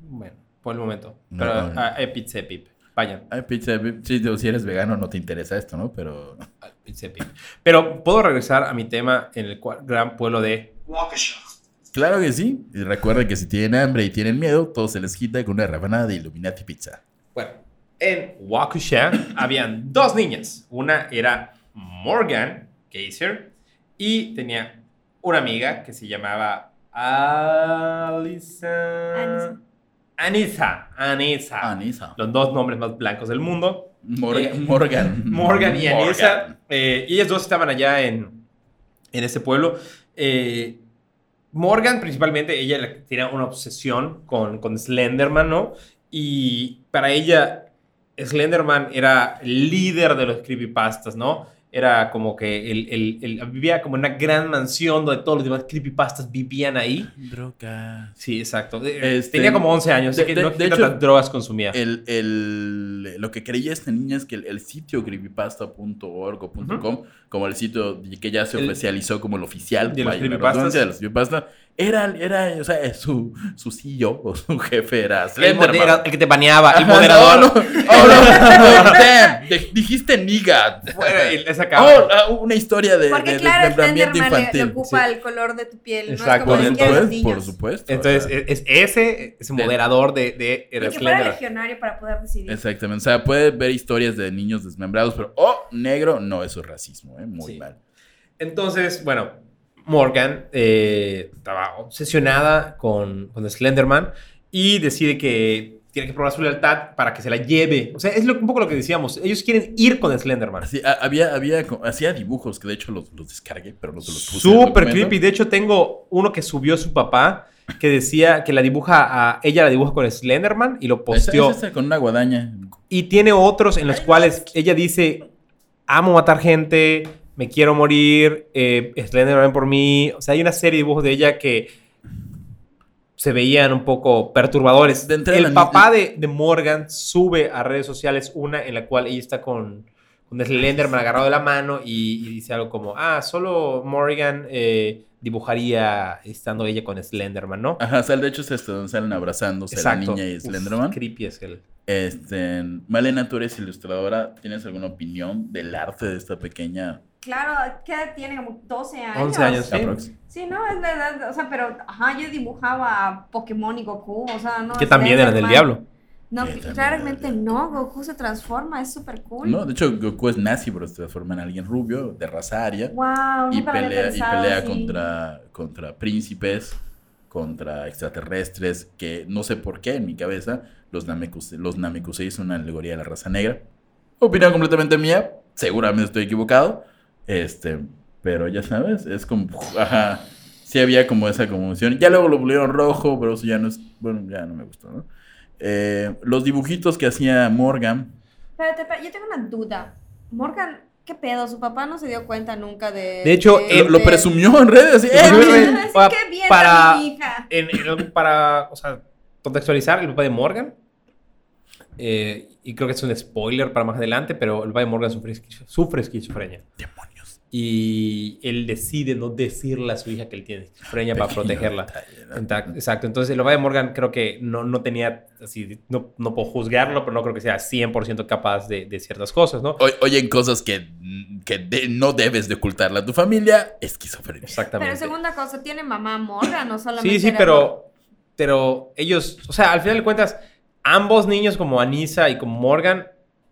bueno, por el momento. No, Pero no. ah, hay pizza de pip. Vayan. Ay, pizza, sí, digo, si eres vegano no te interesa esto, ¿no? Pero al pizza de pip. Pero puedo regresar a mi tema en el cual- gran pueblo de... Waukesha. claro que sí. Y recuerden que si tienen hambre y tienen miedo, todo se les quita con una rebanada de Illuminati Pizza. Bueno, en Waukesha habían dos niñas. Una era Morgan Geyser y tenía una amiga que se llamaba Alisa. Anisa. Anisa. Anisa. Los dos nombres más blancos del mundo. Morgan. Eh, Morgan. Morgan y Anisa. Morgan. eh, y ellas dos estaban allá en, en ese pueblo. Eh, Morgan, principalmente, ella tenía una obsesión con, con Slenderman, ¿no? Y para ella, Slenderman era el líder de los creepypastas, ¿no? Era como que él, él- él vivía como en una gran mansión donde todos los demás creepypastas vivían ahí. Drogas. Sí, exacto. Este, Tenía como 11 años, así de- que de- no de sé qué hecho, tantas drogas consumía. El, el- lo que creía esta niña es que el, el sitio creepypasta.org o .com, como el sitio que ya se El- oficializó como el oficial de los creepypastas. de los creepypasta, era, era, o sea, su, su CEO o su jefe era el, Slenderman. el que te baneaba, el moderador. No, no, oh, no, damn, de- dijiste esa Oh, una historia de, Porque de claro, desmembramiento Slenderman le, le infantil. ocupa sí. el color de tu piel. Exacto. No Por es como los supuesto, por supuesto. Entonces, es, es ese, ese De- moderador de, de, de que fuera legionario para poder decidir. Exactamente. O sea, puede ver historias de niños desmembrados, pero, oh, negro, no, eso es racismo, ¿eh? Muy Sí. mal. Entonces, bueno, Morgan eh, estaba obsesionada con, con Slenderman y decide que tiene que probar su lealtad para que se la lleve. O sea, es lo- un poco lo que decíamos. Ellos quieren ir con Slenderman. Así, a- había, había, hacía dibujos que de hecho los, los descargué, pero no se los puse. Súper creepy. De hecho, tengo uno que subió su papá que decía que la dibuja a ella la dibuja con Slenderman y lo Esa- posteó. esa con una guadaña. Y tiene otros en los cuales ella dice, amo matar gente, me quiero morir, eh, Slenderman por mí. O sea, hay una serie de dibujos de ella que se veían un poco perturbadores. De El papá de, de Morgan sube a redes sociales una en la cual ella está con, Slenderman agarrado de la mano y, y dice algo como, ah, solo Morgan eh, dibujaría estando ella con Slenderman, ¿no? Ajá, o sea, de hecho es esto, donde salen abrazándose la niña y Uf, Slenderman. creepy es el... Este, Malena, tú eres ilustradora, ¿tienes alguna opinión del arte de esta pequeña Claro, ¿qué edad tiene? Como 12 años. 11 años, sí. aprox? Sí, no, es la edad, o sea, pero, ajá, yo dibujaba Pokémon y Goku, o sea, no. Que también eran del diablo. No, claramente no, Goku se transforma, es súper cool. No, de hecho Goku es nazi, pero se transforma en alguien rubio, de raza aria. Wow, y pelea, y pensado pelea así. contra, contra príncipes, contra extraterrestres, que no sé por qué en mi cabeza los, Namekusei, los Namekusei son una alegoría de la raza negra. Opinión completamente mía, seguramente estoy equivocado, este, pero ya sabes, es como, ajá, sí había como esa conmoción. Ya luego lo volvieron rojo, pero eso ya no es, bueno, ya no me gustó, ¿no? Eh, los dibujitos que hacía Morgan, Espérate, espérate, yo tengo una duda. Morgan, ¿qué pedo? Su papá no se dio cuenta nunca de. De hecho, lo, lo de- presumió en redes, así, Eh, "Eh, Lo miren". presumió. Así Pa- que bien para- a mi hija. En, en algo para, o sea, contextualizar, el papá de Morgan, eh, y creo que es un spoiler para más adelante, pero el papá de Morgan sufre, esquizo- sufre esquizofrenia. Demonios. Y él decide no decirle a su hija que él tiene esquizofrenia para protegerla. detalle, ¿no? Exacto. Entonces, el papá de Morgan creo que no, no tenía, así, no, no puedo juzgarlo, pero no creo que sea 100% capaz de, de ciertas cosas, ¿no? O- oyen cosas que, que de- no debes de ocultarle a tu familia, esquizofrenia. Exactamente. Pero segunda cosa, ¿tiene mamá Morgan o solamente? Sí, sí, pero, pero ellos, o sea, al final de cuentas, ambos niños como Anissa y como Morgan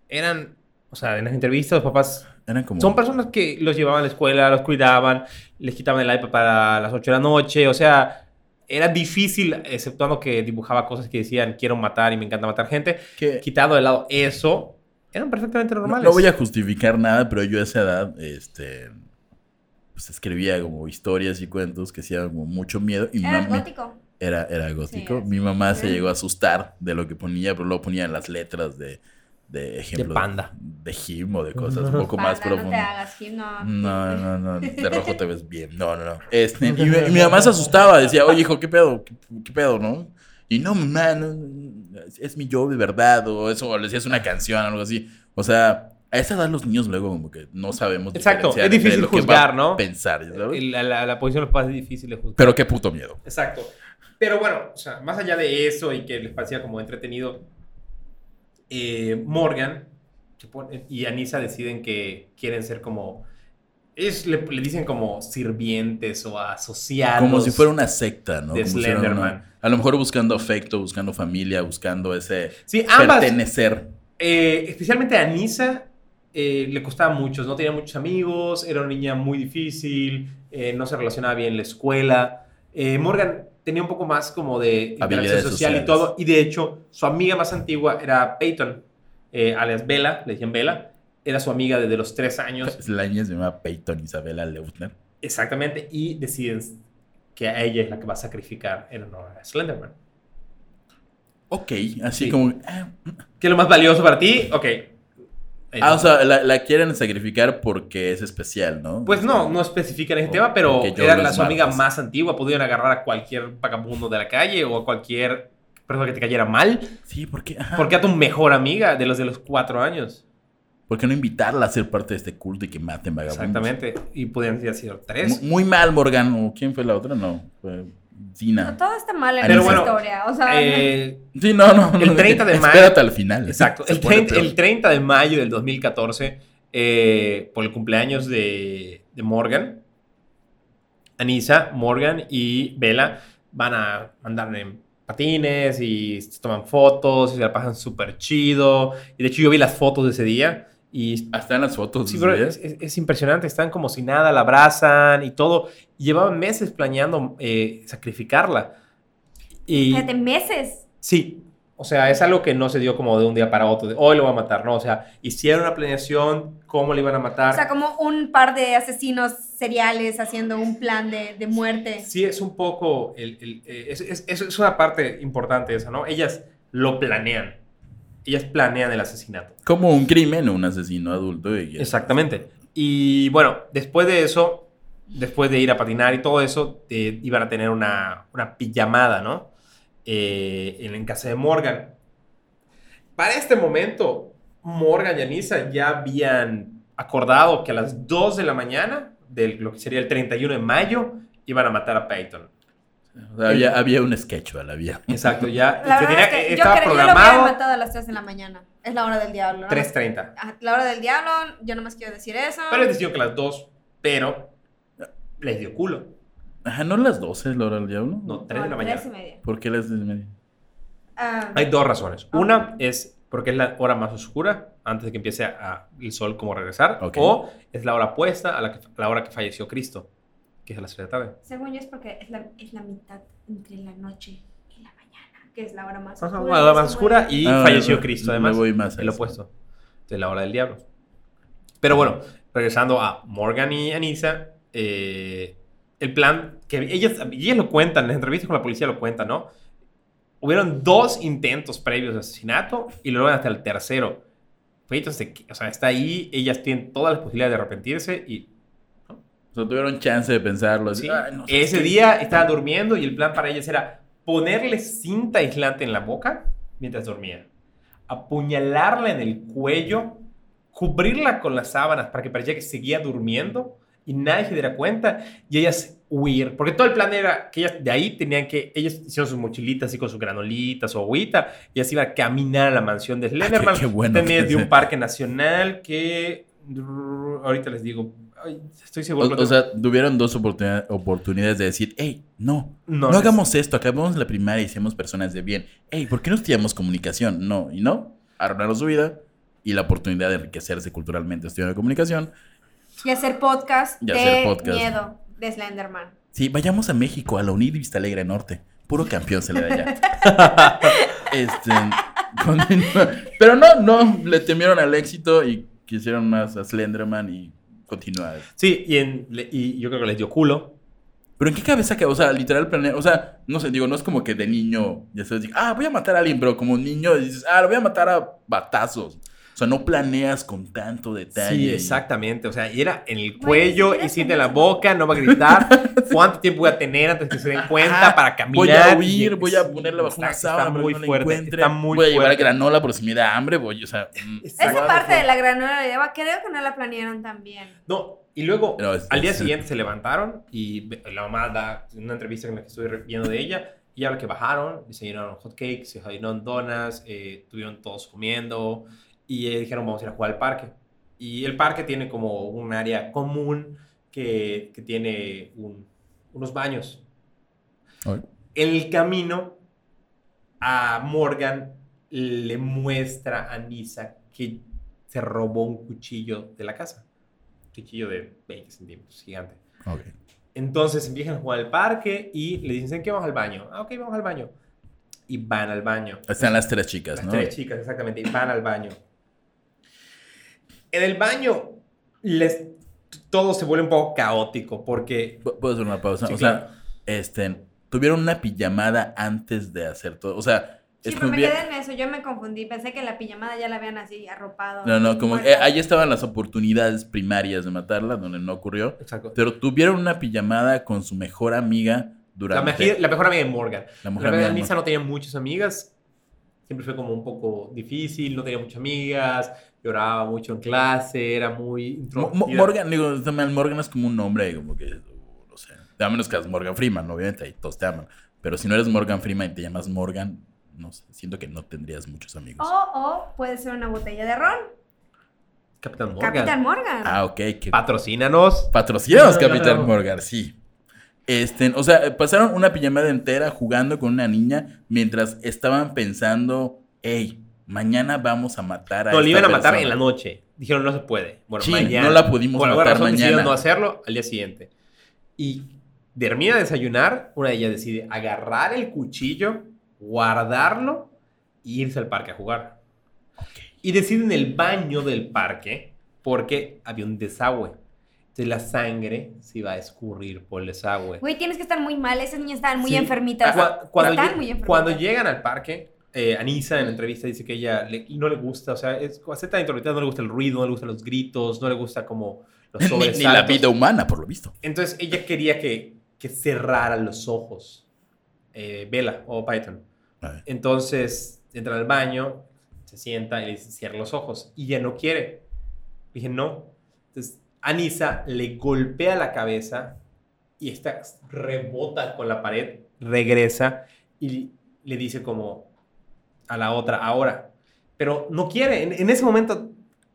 eran, o sea, en las entrevistas los papás Eran como... son personas que los llevaban a la escuela, los cuidaban, les quitaban el iPad para las 8 de la noche, o sea, era difícil, exceptuando que dibujaba cosas que decían quiero matar y me encanta matar gente, que- quitado de lado eso, eran perfectamente no, normales. no voy a justificar nada, pero yo a esa edad, este... Pues escribía como historias y cuentos que hacían como mucho miedo. Y Era gótico. Era, era gótico. Sí, Mi mamá se llegó a asustar de lo que ponía, pero luego ponía las letras de, de ejemplo. panda. De Jim o de cosas un poco más Panda, no te profundas. hagas, Jim, no. No, no, no, de rojo te ves bien. No, no, no. Este, y, mi, y mi mamá se asustaba, decía, oye, hijo, ¿qué pedo? ¿Qué, qué pedo, no? Y no, mamá, no, es mi yo de verdad, o eso, o le decías una canción, algo así. O sea, a esa edad los niños luego como que no sabemos. Exacto, es difícil lo que juzgar, a ¿no? Pensar, ¿sabes? La, la- la posición de los padres es difícil de juzgar. Pero qué puto miedo. Exacto. Pero bueno, o sea, más allá de eso y que les parecía como entretenido, eh, Morgan y Anissa deciden que quieren ser como... Ellos le, le dicen como sirvientes o asociados. Como si fuera una secta, ¿no? de Como si fuera una- Slenderman. a lo mejor buscando afecto, buscando familia, buscando ese Sí, ambas. pertenecer. eh, especialmente a Anissa eh, le costaba mucho. No tenía muchos amigos, era una niña muy difícil, eh, no se relacionaba bien en la escuela. Morgan tenía un poco más como de interacción social y todo. Y de hecho, su amiga más antigua era Peyton, eh, alias Bella, le decían Bella. Era su amiga desde los tres años. La niña se llama Peyton Isabela Leutner. Exactamente. Y deciden que a ella es la que va a sacrificar en honor a Slenderman. Ok, así Sí. como... ¿Qué es lo más valioso para ti? Ok. Ah, o sea, la, la quieren sacrificar porque es especial, ¿no? Pues no, no especifican ese O- tema, pero porque era la su amiga más antigua. Pudieron agarrar a cualquier vagabundo de la calle o a cualquier persona que te cayera mal. Sí, ¿por qué? Ajá. ¿Por qué a tu mejor amiga de los de los cuatro años? ¿Por qué no invitarla a ser parte de este culto y que maten vagabundos? Exactamente. Y pudieran haber sido tres. Mu- Muy mal, Morgan. ¿O quién fue la otra? No, fue No, Zina. todo está mal en Pero esa bueno, historia. O sea, Eh, Sí, no, no. El no, 30 de mayo- Espérate al final. exacto. El pone 30, peor. el 30 de mayo del 2014, eh, por el cumpleaños de, de Morgan, Anissa, Morgan y Bella van a andar en patines y se toman fotos y se la pasan súper chido. Y de hecho yo vi las fotos de ese día y Hasta en las fotos. Sí, pero es, es- es impresionante. Están como si nada, la abrazan y todo. Llevaban meses planeando eh, sacrificarla. Y fíjate, meses. sí, o sea, es algo que no se dio como de un día para otro. De hoy lo voy a matar, ¿no? O sea, hicieron una planeación, cómo le iban a matar. O sea, como un par de asesinos seriales haciendo un plan de, de muerte. Sí, es un poco. el- el- eh, es, es- es- es una parte importante esa, ¿no? Ellas lo planean. Ellas planean el asesinato. Como un crimen o un asesino adulto. y- Exactamente. Y bueno, después de eso, después de ir a patinar y todo eso, eh, iban a tener una, una pijamada, ¿no? Eh, en, en casa de Morgan. Para este momento, Morgan y Anissa ya habían acordado que a las 2 de la mañana, de lo que sería el 31 de mayo, iban a matar a Peyton. O sea, había, había un schedule, había. Exacto, ya La verdad tenía- es que yo, estaba creo, yo lo hubiera programado matado a las 3 de la mañana. Es la hora del diablo. ¿no? 3.30. Ah, La hora del diablo, yo nomás quiero decir eso. Pero les decidió que las 2, pero les dio culo. Ajá, ¿no las 12 es la hora del diablo? No, 3 de la No, mañana. tres y media. ¿Por qué las 10 y media? Ah, Hay dos razones. Una es porque es la hora más oscura antes de que empiece a- el sol como a regresar. Ok. O es la hora opuesta a la, que- la hora que falleció Cristo, que es a las 3 de la tarde. según yo es porque es la, es la mitad entre la noche y la mañana, que es la hora más oscura. la hora es más oscura y Ah, falleció me- Cristo me además. voy más el opuesto. De la hora del diablo. Pero bueno, regresando a Morgan y Anissa, eh, el plan, que ellas, ellas lo cuentan, en las entrevistas con la policía lo cuentan, ¿no? Hubieron dos intentos previos de asesinato y luego hasta el tercero. Peyton se- o sea, está ahí, ellas tienen todas las posibilidades de arrepentirse y O sea, tuvieron chance de pensarlo. así, Sí. "Ay, no sé Ese qué". día estaba durmiendo y el plan para ellas era ponerle cinta aislante en la boca mientras dormía, apuñalarla en el cuello, cubrirla con las sábanas para que parecía que seguía durmiendo y nadie se diera cuenta y ellas huir, porque todo el plan era que ellas de ahí tenían que, ellas hicieron sus mochilitas así con sus granolitas, su agüita, y ellas iban a caminar a la mansión de Slenderman, Ah, qué bueno tenía que de un parque nacional que ahorita les digo, estoy seguro. que O, o sea, tuvieron dos oportunidad- oportunidades de decir, hey, no, No, hagamos esto, acabamos la primaria y seamos personas de bien. Hey, ¿por qué no estudiamos comunicación? No, y no, arruinaron su vida y la oportunidad de enriquecerse culturalmente estudiando comunicación. Y hacer podcast Y de hacer podcast. miedo de Slenderman. Sí, vayamos a México, a la UNID Vista Alegre Norte. Puro campeón se le da allá. este. Pero no, no, le temieron al éxito y quisieron más a Slenderman y continuar. Sí, y, en- le- y yo creo que les dio culo. Pero ¿en qué cabeza que, o sea, literal planea, o sea, no sé, digo, no es como que de niño, ya sabes, digo, ah, voy a matar a alguien, pero como niño dices, ah, lo voy a matar a batazos. O sea, no planeas con tanto detalle. Sí, exactamente. O sea, y era en el Bueno, cuello quieres y siente en la boca, no va a gritar. ¿Cuánto tiempo voy a tener antes que se den cuenta Ajá, para caminar? Voy a huir, voy a ponerla bajo está- una sábana para muy que no la fuerte. encuentre. Está muy voy a llevar fuerte. granola por si me da hambre, voy, o sea... mm. Esa parte de la granola de Eva, creo que no la planearon tan bien. No, y luego No, es- al día es- siguiente se levantaron y la mamá da una entrevista en la que estoy re- viendo de ella y habla que bajaron, desayunaron hot cakes, desayunaron donas, eh, estuvieron todos comiendo y dijeron vamos a ir a jugar al parque. Y el parque tiene como un área común que, que tiene un- unos baños. En el camino a Morgan le muestra a Nisa que se robó un cuchillo de la casa. Un cuchillo de 20 centímetros, gigante. Ok. Entonces empiezan a jugar al parque y le dicen que vamos al baño. Ah, ok, vamos al baño. Y van al baño. Están las tres chicas, Las ¿no? tres chicas, exactamente, y van al baño. En el baño, les, todo se vuelve un poco caótico porque... Pu- ¿Puedo hacer una pausa? Sí, o claro. sea, este, tuvieron una pijamada antes de hacer todo. O sea, Sí, es pero me bien- quedé en eso, yo me confundí, pensé que la pijamada ya la habían así arropado. No, no, como eh, ahí estaban las oportunidades primarias de matarla, donde no ocurrió. Exacto. Pero tuvieron una pijamada con su mejor amiga La, durante... meji- la mejor amiga de Morgan. la La mujer verdad, amiga de Nisa no tenía muchas amigas. Siempre fue como un poco difícil, no tenía muchas amigas, lloraba mucho en clase, era muy. Morgan, digo, mal, Morgan es como un nombre, como que, uh, no sé. A menos que seas Morgan Freeman, obviamente, ahí todos te aman. Pero si no eres Morgan Freeman y te llamas Morgan, no sé, siento que no tendrías muchos amigos. O, o puede ser una botella de ron. Capitán Morgan. Capitán Morgan. Ah, ok. Que Patrocínanos. no, Capitán. Morgan, sí. Este, o sea, pasaron una pijamada entera jugando con una niña mientras estaban pensando, hey, mañana vamos a matar a No, le iban a matar persona". en la noche. Dijeron, no se puede. Bueno, Sí, mañana. no la pudimos Por matar razón decidieron mañana. no hacerlo al día siguiente. Y termina de desayunar, una de ellas decide agarrar el cuchillo, guardarlo e irse al parque a jugar. Y decide en el baño del parque porque había un desagüe. Entonces la sangre se iba a escurrir por el desagüe. Güey, tienes que estar muy mal, esas niñas estaban muy Sí. enfermitas. Cua- Cuando, Están lle- muy enfermitas. cuando llegan al parque, eh, Anisa en la entrevista dice que ella le- no le gusta, o sea, es acepta introvertida, no le gusta el ruido, no le gustan los gritos, no le gusta como los Ni, sobresaltos. ni la vida humana, por lo visto. Entonces ella quería que, que cerrara los ojos, eh, Bella o Python. A. Entonces entran al baño, Se sienta y le dice, cierra los ojos. Y ella no quiere. Dije, no. Entonces, Anisa le golpea la cabeza y esta rebota con la pared, regresa y le dice como a la otra, ahora. Pero no quiere. En, en ese momento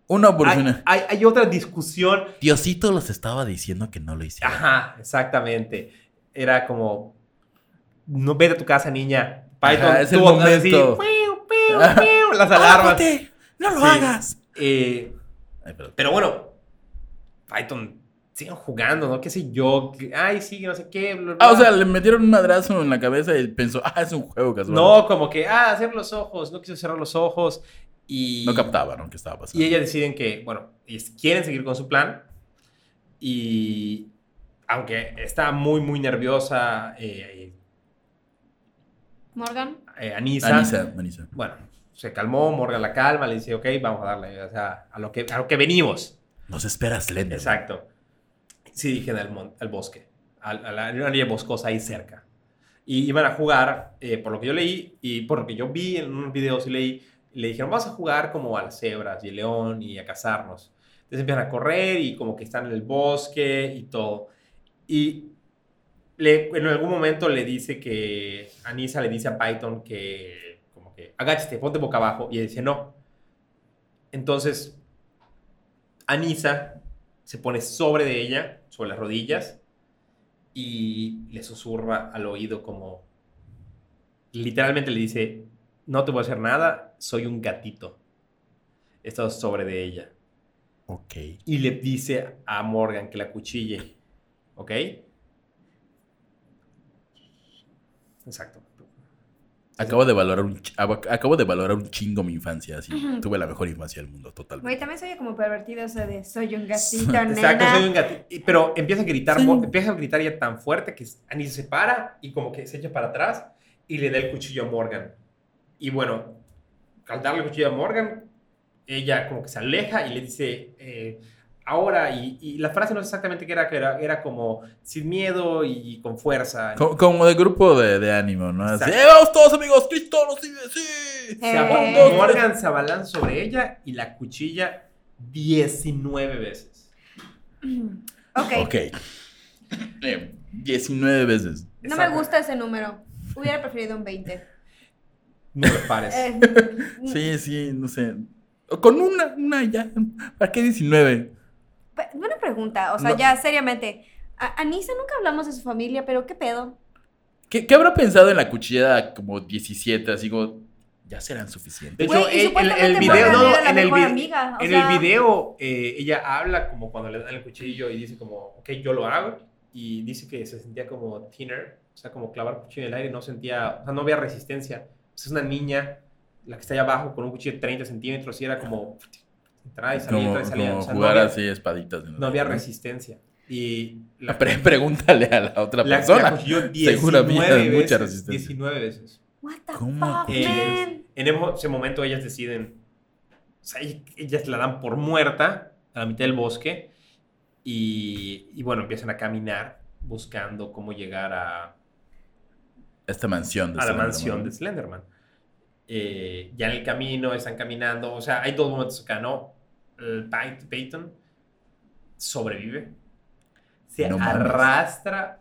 Una oportunidad. hay- hay otra discusión. Diosito los estaba diciendo que no lo hicieran. Ajá, exactamente. Era como, no vete a tu casa, niña. Python, Ajá, es el tú así, momento. piu, piu, piu, las alarmas. ¡No lo Sí. hagas! Eh, Ay, pero bueno, Python, siguen jugando, ¿no? ¿Qué sé yo? Ay, sí, no sé qué. bla, Ah, o bla. sea, le metieron un madrazo en la cabeza y pensó, ah, es un juego casual. No, como que, ah, cerrar los ojos, no quiso cerrar los ojos. Y, No captaba, ¿no? ¿Qué estaba pasando? y ellas deciden que, bueno, quieren seguir con su plan. Y aunque está muy, muy nerviosa, eh, Morgan. eh, Anisa, Anisa, Anisa. bueno, se calmó, Morgan la calma, le dice, ok, vamos a darle, o sea, a lo que, a lo que venimos. Nos espera Slender. Exacto. Se dirigen al, al bosque, a, la área boscosa ahí cerca. Y iban a jugar, eh, por lo que yo leí y por lo que yo vi en unos videos y leí, le dijeron, vamos a jugar como a las cebras y el león y a cazarnos. Entonces empiezan a correr y como que están en el bosque y todo. Y en algún momento le dice que, Anisa le dice a Python que, como que, agáchate, ponte boca abajo. Y él dice, no. Entonces, Anisa se pone sobre de ella, sobre las rodillas, y le susurra al oído como, literalmente le dice, no te voy a hacer nada, soy un gatito. Está sobre de ella. Ok. Y le dice a Morgan que la cuchille. ¿Ok? Exacto. Acabo de valorar un, acabo de valorar un chingo mi infancia. Así, tuve la mejor infancia del mundo, Güey, totalmente. también soy como pervertido eso de soy un gatito, Exacto, nena. soy un gatito. Pero empieza a gritar, Sí. empieza a gritar ya tan fuerte que Annie se para y como que se echa para atrás y le da el cuchillo a Morgan. Y bueno, al darle el cuchillo a Morgan, ella como que se aleja y le dice, eh, ahora, y, y la frase no sé exactamente qué era, que era, era como sin miedo y con fuerza. Co- Como de grupo de, de ánimo, ¿no? Así. ¡eh, vamos todos amigos! ¡Cristo nos vive! ¡Sí! Se Eh. aba- Morgan se abalanza sobre ella y la cuchilla 19 veces. Ok. Ok. Eh, 19 veces. No me gusta ese número. Hubiera preferido un 20. No me pares. Eh, Sí, sí, no sé. Con una, una ya. ¿Para qué 19? Buena pregunta. O sea, No. ya seriamente. A Anisa nunca hablamos de su familia, pero ¿qué pedo? ¿Qué, qué habrá pensado en la cuchillada como 17? Así como, ya serán suficientes. De hecho, Güey, y el, el- supuestamente el video, no, en, el, mejor vi- amiga, o en sea- el video eh, ella habla como cuando le dan el cuchillo y dice como, ok, yo lo hago. Y dice que se sentía como thinner, o sea, como clavar cuchillo en el aire, no sentía, o sea, no había resistencia. Es una niña, la que está allá abajo, con un cuchillo de 30 centímetros y era como, entraba y salía, Como, y salía. como o sea, no jugar había, así espaditas. el- no había resistencia. Y la, Pre- pregúntale a la otra la, persona. la cuchilló 19 Seguramente hay veces. mucha resistencia. 19 veces. What the ¿Cómo? fuck, Eh, man? En ese momento ellas deciden, o sea, ell- ellas la dan por muerta a la mitad del bosque y, y bueno, empiezan a caminar buscando cómo llegar a, Esta mansión. de a la Slenderman. mansión de Slenderman. Eh, ya en el camino están caminando, o sea, hay dos momentos acá, ¿no? Peyton sobrevive, se No arrastra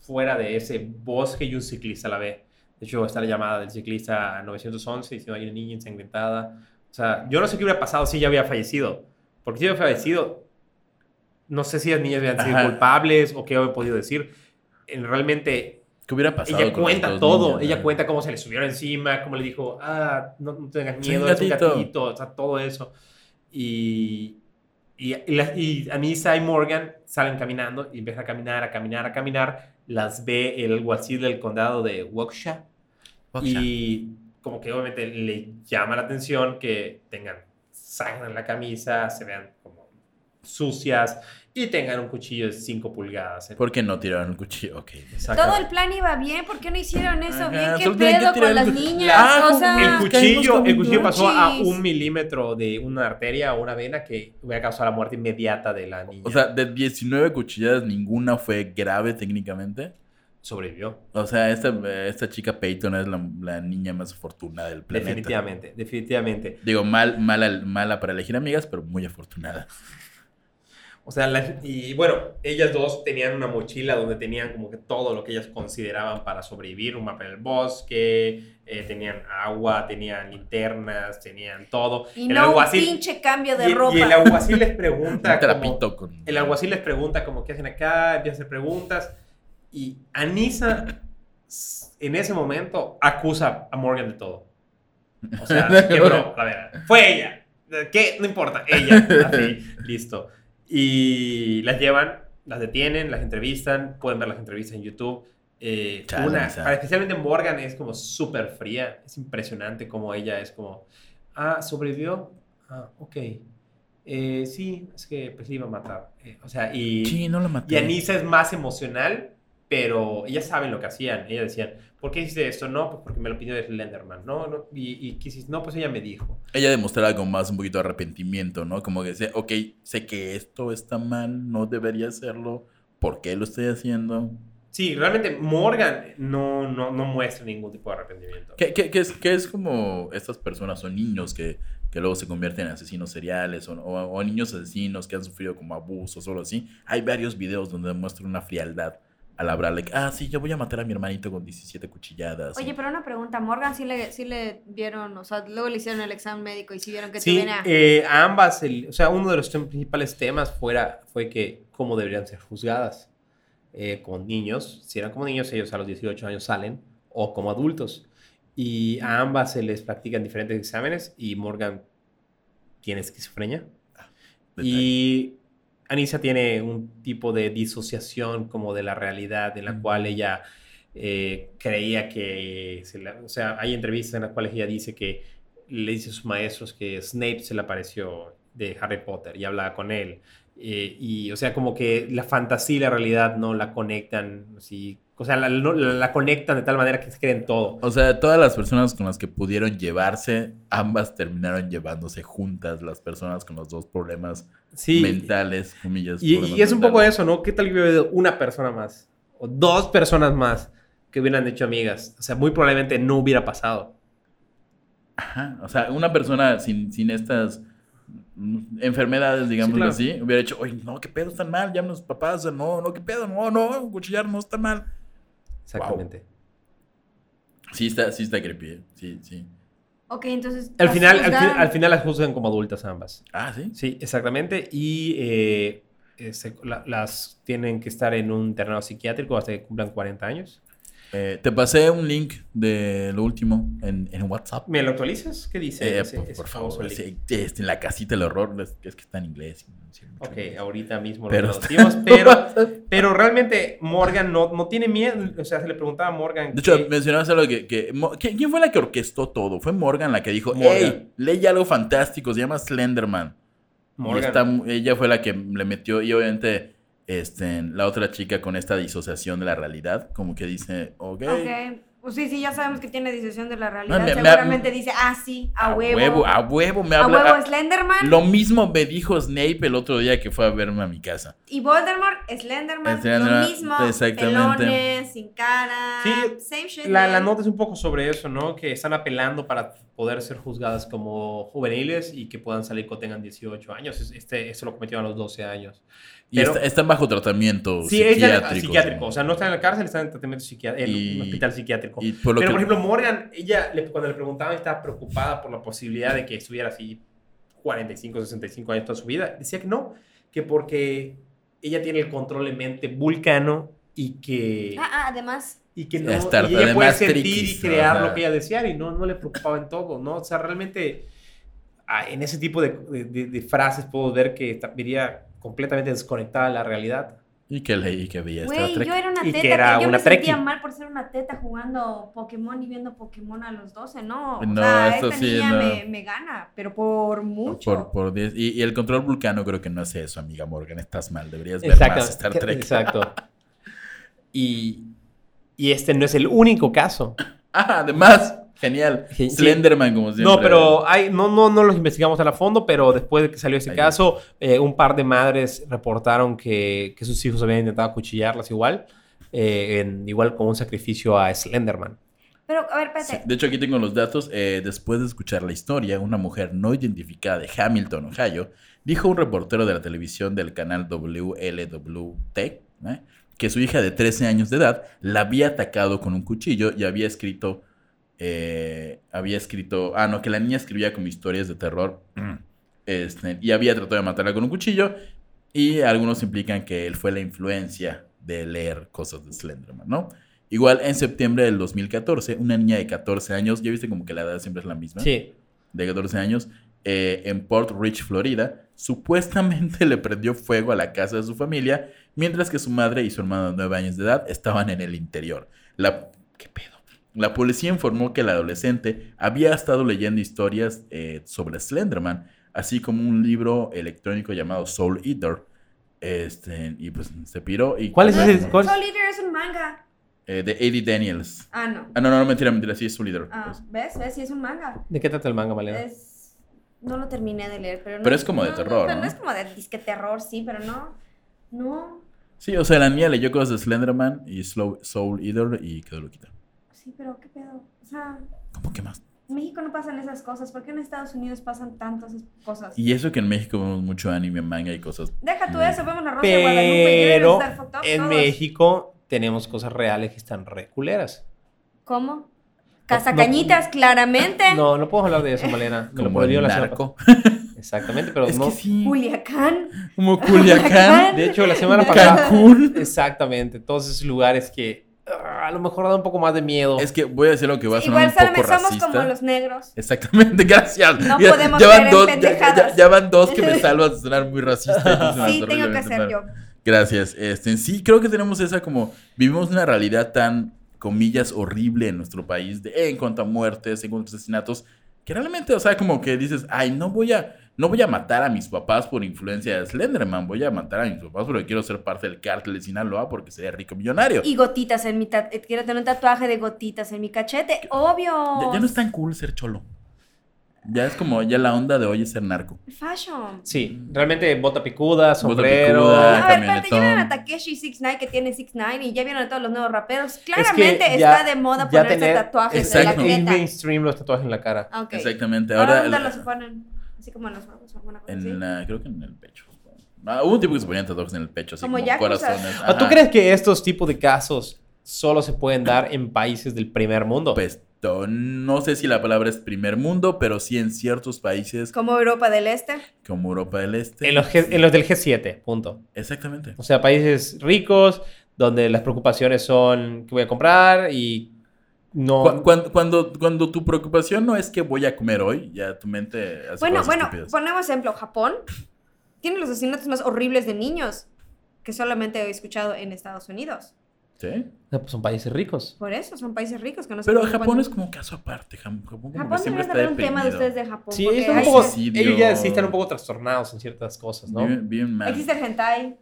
fuera de ese bosque y un ciclista la ve. De hecho, está la llamada del ciclista a 911 diciendo hay una niña ensangrentada. O sea, yo no sé qué hubiera pasado si ella había fallecido. Porque si ella había fallecido, no sé si las niñas habían sido Ajá. culpables o qué había podido decir. En- realmente, ¿Qué hubiera pasado? ella cuenta todo. niños, ella cuenta cómo se le subieron encima, cómo le dijo, ah, no, no tengas miedo, es un gatito". gatito, o sea, todo eso. Y, y, y, la- y Anissa y Morgan salen caminando y empiezan a caminar, a caminar, a caminar. Las ve el alguacil del condado de Waukesha. Oxa. Y como que obviamente le llama la atención que tengan sangre en la camisa, se vean como sucias y tengan un cuchillo de 5 pulgadas. ¿Por qué no tiraron un cuchillo? Ok. Exacto. Todo el plan iba bien, ¿por qué no hicieron eso Ajá, bien? ¿Qué pedo con el las niñas? Ah, o sea, el cuchillo, el cuchillo pasó a un milímetro de una arteria o una vena que hubiera causado la muerte inmediata de la niña. O sea, de 19 cuchilladas, ninguna fue grave técnicamente. sobrevivió. O sea, esta, esta chica Peyton es la, la niña más afortunada del planeta. Definitivamente, definitivamente. Digo, mal, mala, mala para elegir amigas, pero muy afortunada. O sea, la- y bueno, ellas dos tenían una mochila donde tenían como que todo lo que ellas consideraban para sobrevivir, un mapa del bosque, eh, tenían agua, tenían linternas, tenían todo. Y El no un alguacil- pinche cambio de y, ropa. y el alguacil les pregunta Un como, trapito con... el alguacil les pregunta como qué hacen acá, empieza a hacer preguntas y Anissa s- en ese momento acusa a Morgan de todo. O sea, que bro, a ver, fue ella. ¿Qué? No importa, ella. Así, listo. Y las llevan, las detienen, las entrevistan, pueden ver las entrevistas en YouTube. Eh, una, para- especialmente Morgan es como súper fría, es impresionante como ella es como, ah, sobrevivió, ah, ok, Eh, sí, es que pues le iba a matar. Eh, o sea, y, Sí, no la maté. y Anissa es más emocional, pero ellas saben lo que hacían. Ellas decían, ¿por qué hiciste esto? No, pues porque me lo pidió el Slenderman. No, no. Y, y. No, pues ella me dijo. Ella demostraba como más un poquito de arrepentimiento, ¿no? Como que decía, ok, sé que esto está mal, no debería hacerlo, ¿por qué lo estoy haciendo? Sí, realmente Morgan no, no, no muestra ningún tipo de arrepentimiento. ¿Qué, qué- qué es, qué es como estas personas o niños que, que luego se convierten en asesinos seriales o, o- o niños asesinos que han sufrido como abusos o algo así? Hay varios videos donde demuestran una frialdad al hablarle, ah, sí, yo voy a matar a mi hermanito con 17 cuchilladas. Oye, pero una pregunta, Morgan sí le, sí le vieron, o sea, luego le hicieron el examen médico y sí vieron que Sí, tuviera... eh, a ambas, el- o sea, uno de los principales temas fuera, fue que cómo deberían ser juzgadas. Eh, como niños, si eran como niños, ellos a los 18 años salen, o como adultos. Y a ambas se les practican diferentes exámenes y Morgan tiene esquizofrenia. Detalle. Y Anissa tiene un tipo de disociación como de la realidad en la cual ella eh, creía que, se la- o sea, hay entrevistas en las cuales ella dice que le dice a sus maestros que Snape se le apareció de Harry Potter y hablaba con él. Eh, y, o sea, como que la fantasía y la realidad no la conectan, así, o sea, la, la- la conectan de tal manera que se creen todo. O sea, todas las personas con las que pudieron llevarse, ambas terminaron llevándose juntas, las personas con los dos problemas Sí, mentales, comillas. Y, es un poco eso, ¿no? ¿Qué tal que hubiera habido una persona más? O dos personas más que hubieran hecho amigas. O sea, muy probablemente no hubiera pasado. Ajá, o sea, una persona sin, sin estas enfermedades, digamos claro. así, hubiera dicho, oye, no, qué pedo, están mal, llamen a los papás, no, no, qué pedo, no, no, cuchillar no está mal. Exactamente. Sí está, sí está creepy, eh, sí, sí. Ok, entonces... Al final, al, fi- juzgaron. al final las juzgan como adultas ambas. Ah, sí. Sí, exactamente. Y eh, eh, la- las tienen que estar en un internado psiquiátrico hasta que cumplan 40 años. Eh, te pasé un link de lo último en, en WhatsApp. ¿Me lo actualizas? ¿Qué dice? Eh, ese- por, ese por famoso favor, sí, este, en la casita del horror, es, que está en inglés. Ok, inglés. ahorita mismo Pero lo está- traducimos, pero, pero realmente Morgan no, no tiene miedo. O sea, se le preguntaba a Morgan. De hecho, que- mencionabas algo que... que Mo- ¿quién, fue la que orquestó todo? Fue Morgan la que dijo, Morgan. hey, leí algo fantástico, se llama Slenderman. Y Morgan. mu- ella fue la que le metió, y obviamente este, la otra chica con esta disociación de la realidad, como que dice, ok, Ok. Pues sí, sí, ya sabemos que tiene disociación de la realidad. No, me- me- Seguramente dice, ah, sí, a, huevo. a huevo, me A habla. huevo a- Slenderman. lo mismo me dijo Snape el otro día que fue a verme a mi casa. Y Voldemort, Slenderman, Slenderman, lo mismo. exactamente. Pelones, sin cara. Sí, same shit. La, la nota es un poco sobre eso, ¿no? Que están apelando para poder ser juzgadas como juveniles y que puedan salir cuando tengan 18 años. Es- Este, esto lo cometieron a los 12 años. Y Pero- está- están bajo tratamiento Sí, psiquiátrico. psiquiátrico. O sea, no están en la cárcel, están en tratamiento psiquiátrico, en Y- un hospital psiquiátrico. Y por Pero, que- por ejemplo, Morgan, ella, cuando le preguntaban, estaba preocupada por la posibilidad de que estuviera así 45, 65 años toda su vida. Decía que no, que porque ella tiene el control de mente vulcano y que, Ah, ah, además. y que no, Estar- y ella puede sentir triquis, y crear ajá. lo que ella deseara y no, no le preocupaba en todo, ¿no? O sea, realmente ah, en ese tipo de, de- de- de frases puedo ver que está- viría completamente desconectada de la realidad. Y que leí que veía Star Güey, Trek. yo era una Y que era yo una me sentía mal por ser una teta jugando Pokémon y viendo Pokémon a los 12. No, o No, sea, esto esta sí, niña no. me, me gana, pero por mucho. Por, por diez- y, y el control vulcano creo que no hace eso, amiga Morgan. Estás mal, deberías ver Exacto. más Star Trek. Exacto. Y, y este no es el único caso. Ah, además, genial. Sí. Slenderman, como siempre. No, pero hay, no, no, no los investigamos a la fondo, pero después de que salió ese Ahí. caso, eh, un par de madres reportaron que, que sus hijos habían intentado acuchillarlas igual. eh, en- igual como un sacrificio a Slenderman. Pero, a ver, Sí, espérate. De hecho, aquí tengo los datos. Eh, después de escuchar la historia, una mujer no identificada de Hamilton, Ohio, dijo a un reportero de la televisión del canal WLWT ¿eh? que su hija de 13 años de edad la había atacado con un cuchillo y había escrito. Eh, había escrito. Ah, no, que la niña escribía como historias de terror. Este, y había tratado de matarla con un cuchillo. Y algunos implican que él fue la influencia de leer cosas de Slenderman, ¿no? Igual en septiembre del 2014, una niña de 14 años, ya viste como que la edad siempre es la misma, Sí. de 14 años, eh, en Port Rich, Florida, supuestamente le prendió fuego a la casa de su familia, mientras que su madre y su hermano de 9 años de edad estaban en el interior. La, ¿Qué pedo? La policía informó que el adolescente había estado leyendo historias eh, sobre Slenderman, así como un libro electrónico llamado Soul Eater. Este, y pues se piró. Y, ¿Cuál es No, ese? cuál? Soul Eater es un manga. Eh, de Eddie Daniels. Ah, no. Ah, no, no, no, mentira, mentira, sí es Soul Eater. Ah, Pues, ¿ves? ¿Ves? Sí, es un manga. ¿De qué trata el manga, Malena? Es... No lo terminé de leer, pero no... Pero es como de no, terror, pero ¿no? es como de disque terror, sí, pero no... No... Sí, o sea, la niña leyó cosas de Slenderman y Slow- Soul Eater y quedó loquita. Sí, pero qué pedo. O sea, ¿Cómo que más? en México no pasan esas cosas. ¿Por qué en Estados Unidos pasan tantas cosas? Y eso que en México vemos mucho anime, manga y cosas. Deja tú eso, vemos la Rosa de Guadalupe Pero en todos. México tenemos cosas reales que están reculeras. ¿Cómo? Casacañitas, claramente. No, no podemos hablar de eso, Malena. Me lo Como el la semana narco. Exactamente, pero es no. que sí. Culiacán. Como Culiacán. De hecho, la semana pasada. Cancún. Exactamente, todos esos lugares que a lo mejor da un poco más de miedo. Es que voy a decir lo que va a sonar Igual un poco somos racista. como los negros. Exactamente, gracias. No Ya- podemos ya van dos, ya- ya, pendejadas. ya- ya van dos que me salvan de sonar muy racista. Sí, tengo que ser mal. yo. Gracias. Este, sí, creo que tenemos esa como. Vivimos una realidad tan, comillas, horrible en nuestro país de, en cuanto a muertes, en cuanto a asesinatos, que realmente, o sea, como que dices, ay, no voy a. No voy a matar a mis papás por influencia de Slenderman, voy a matar a mis papás porque quiero ser parte del cártel de Sinaloa porque sería rico millonario. Y gotitas en mi... ta- eh, Quiero tener un tatuaje de gotitas en mi cachete. Obvio. Ya, ya no es tan cool ser cholo. Ya es como, ya la onda de hoy es ser narco. Fashion. Sí, realmente bota picuda, sombrero. picuda. A ver, espérate, ya vieron a Takeshi 69 que tiene 69 y ya vieron a todos los nuevos raperos. Claramente ya- está de moda ponerse tener- tatuajes en la Exacto. Es mainstream los tatuajes en la cara. Exactamente. Ahora, Ahora, ¿dónde el- los se ponen? Así como en los ojos o alguna cosa así. en la- creo que en el pecho. Ah, hubo un tipo que se ponían tatuajes en el pecho, así Como como, corazones. ¿O ¿Tú crees que estos tipos de casos solo se pueden dar en países del primer mundo? Pues no sé si la palabra es primer mundo, pero sí en ciertos países Como Europa del Este. como Europa del Este. en, los G- en los del G7, punto. Exactamente. O sea, países ricos donde las preocupaciones son qué voy a comprar y no... Cu- Cuando, cuando, cuando tu preocupación no es que voy a comer hoy, ya tu mente hace Bueno, cosas bueno, estúpidas. ponemos ejemplo. Japón tiene los asesinatos más horribles de niños que solamente he escuchado en Estados Unidos. ¿Sí? No, pues son países ricos. Por eso son países ricos que no se Pero Japón de- es como caso aparte. Japón como que siempre está un tema de ustedes de Japón. Sí, es un poco, ellos ya sí están un poco trastornados en ciertas cosas, ¿no? Bien, bien mal. Existe el hentai,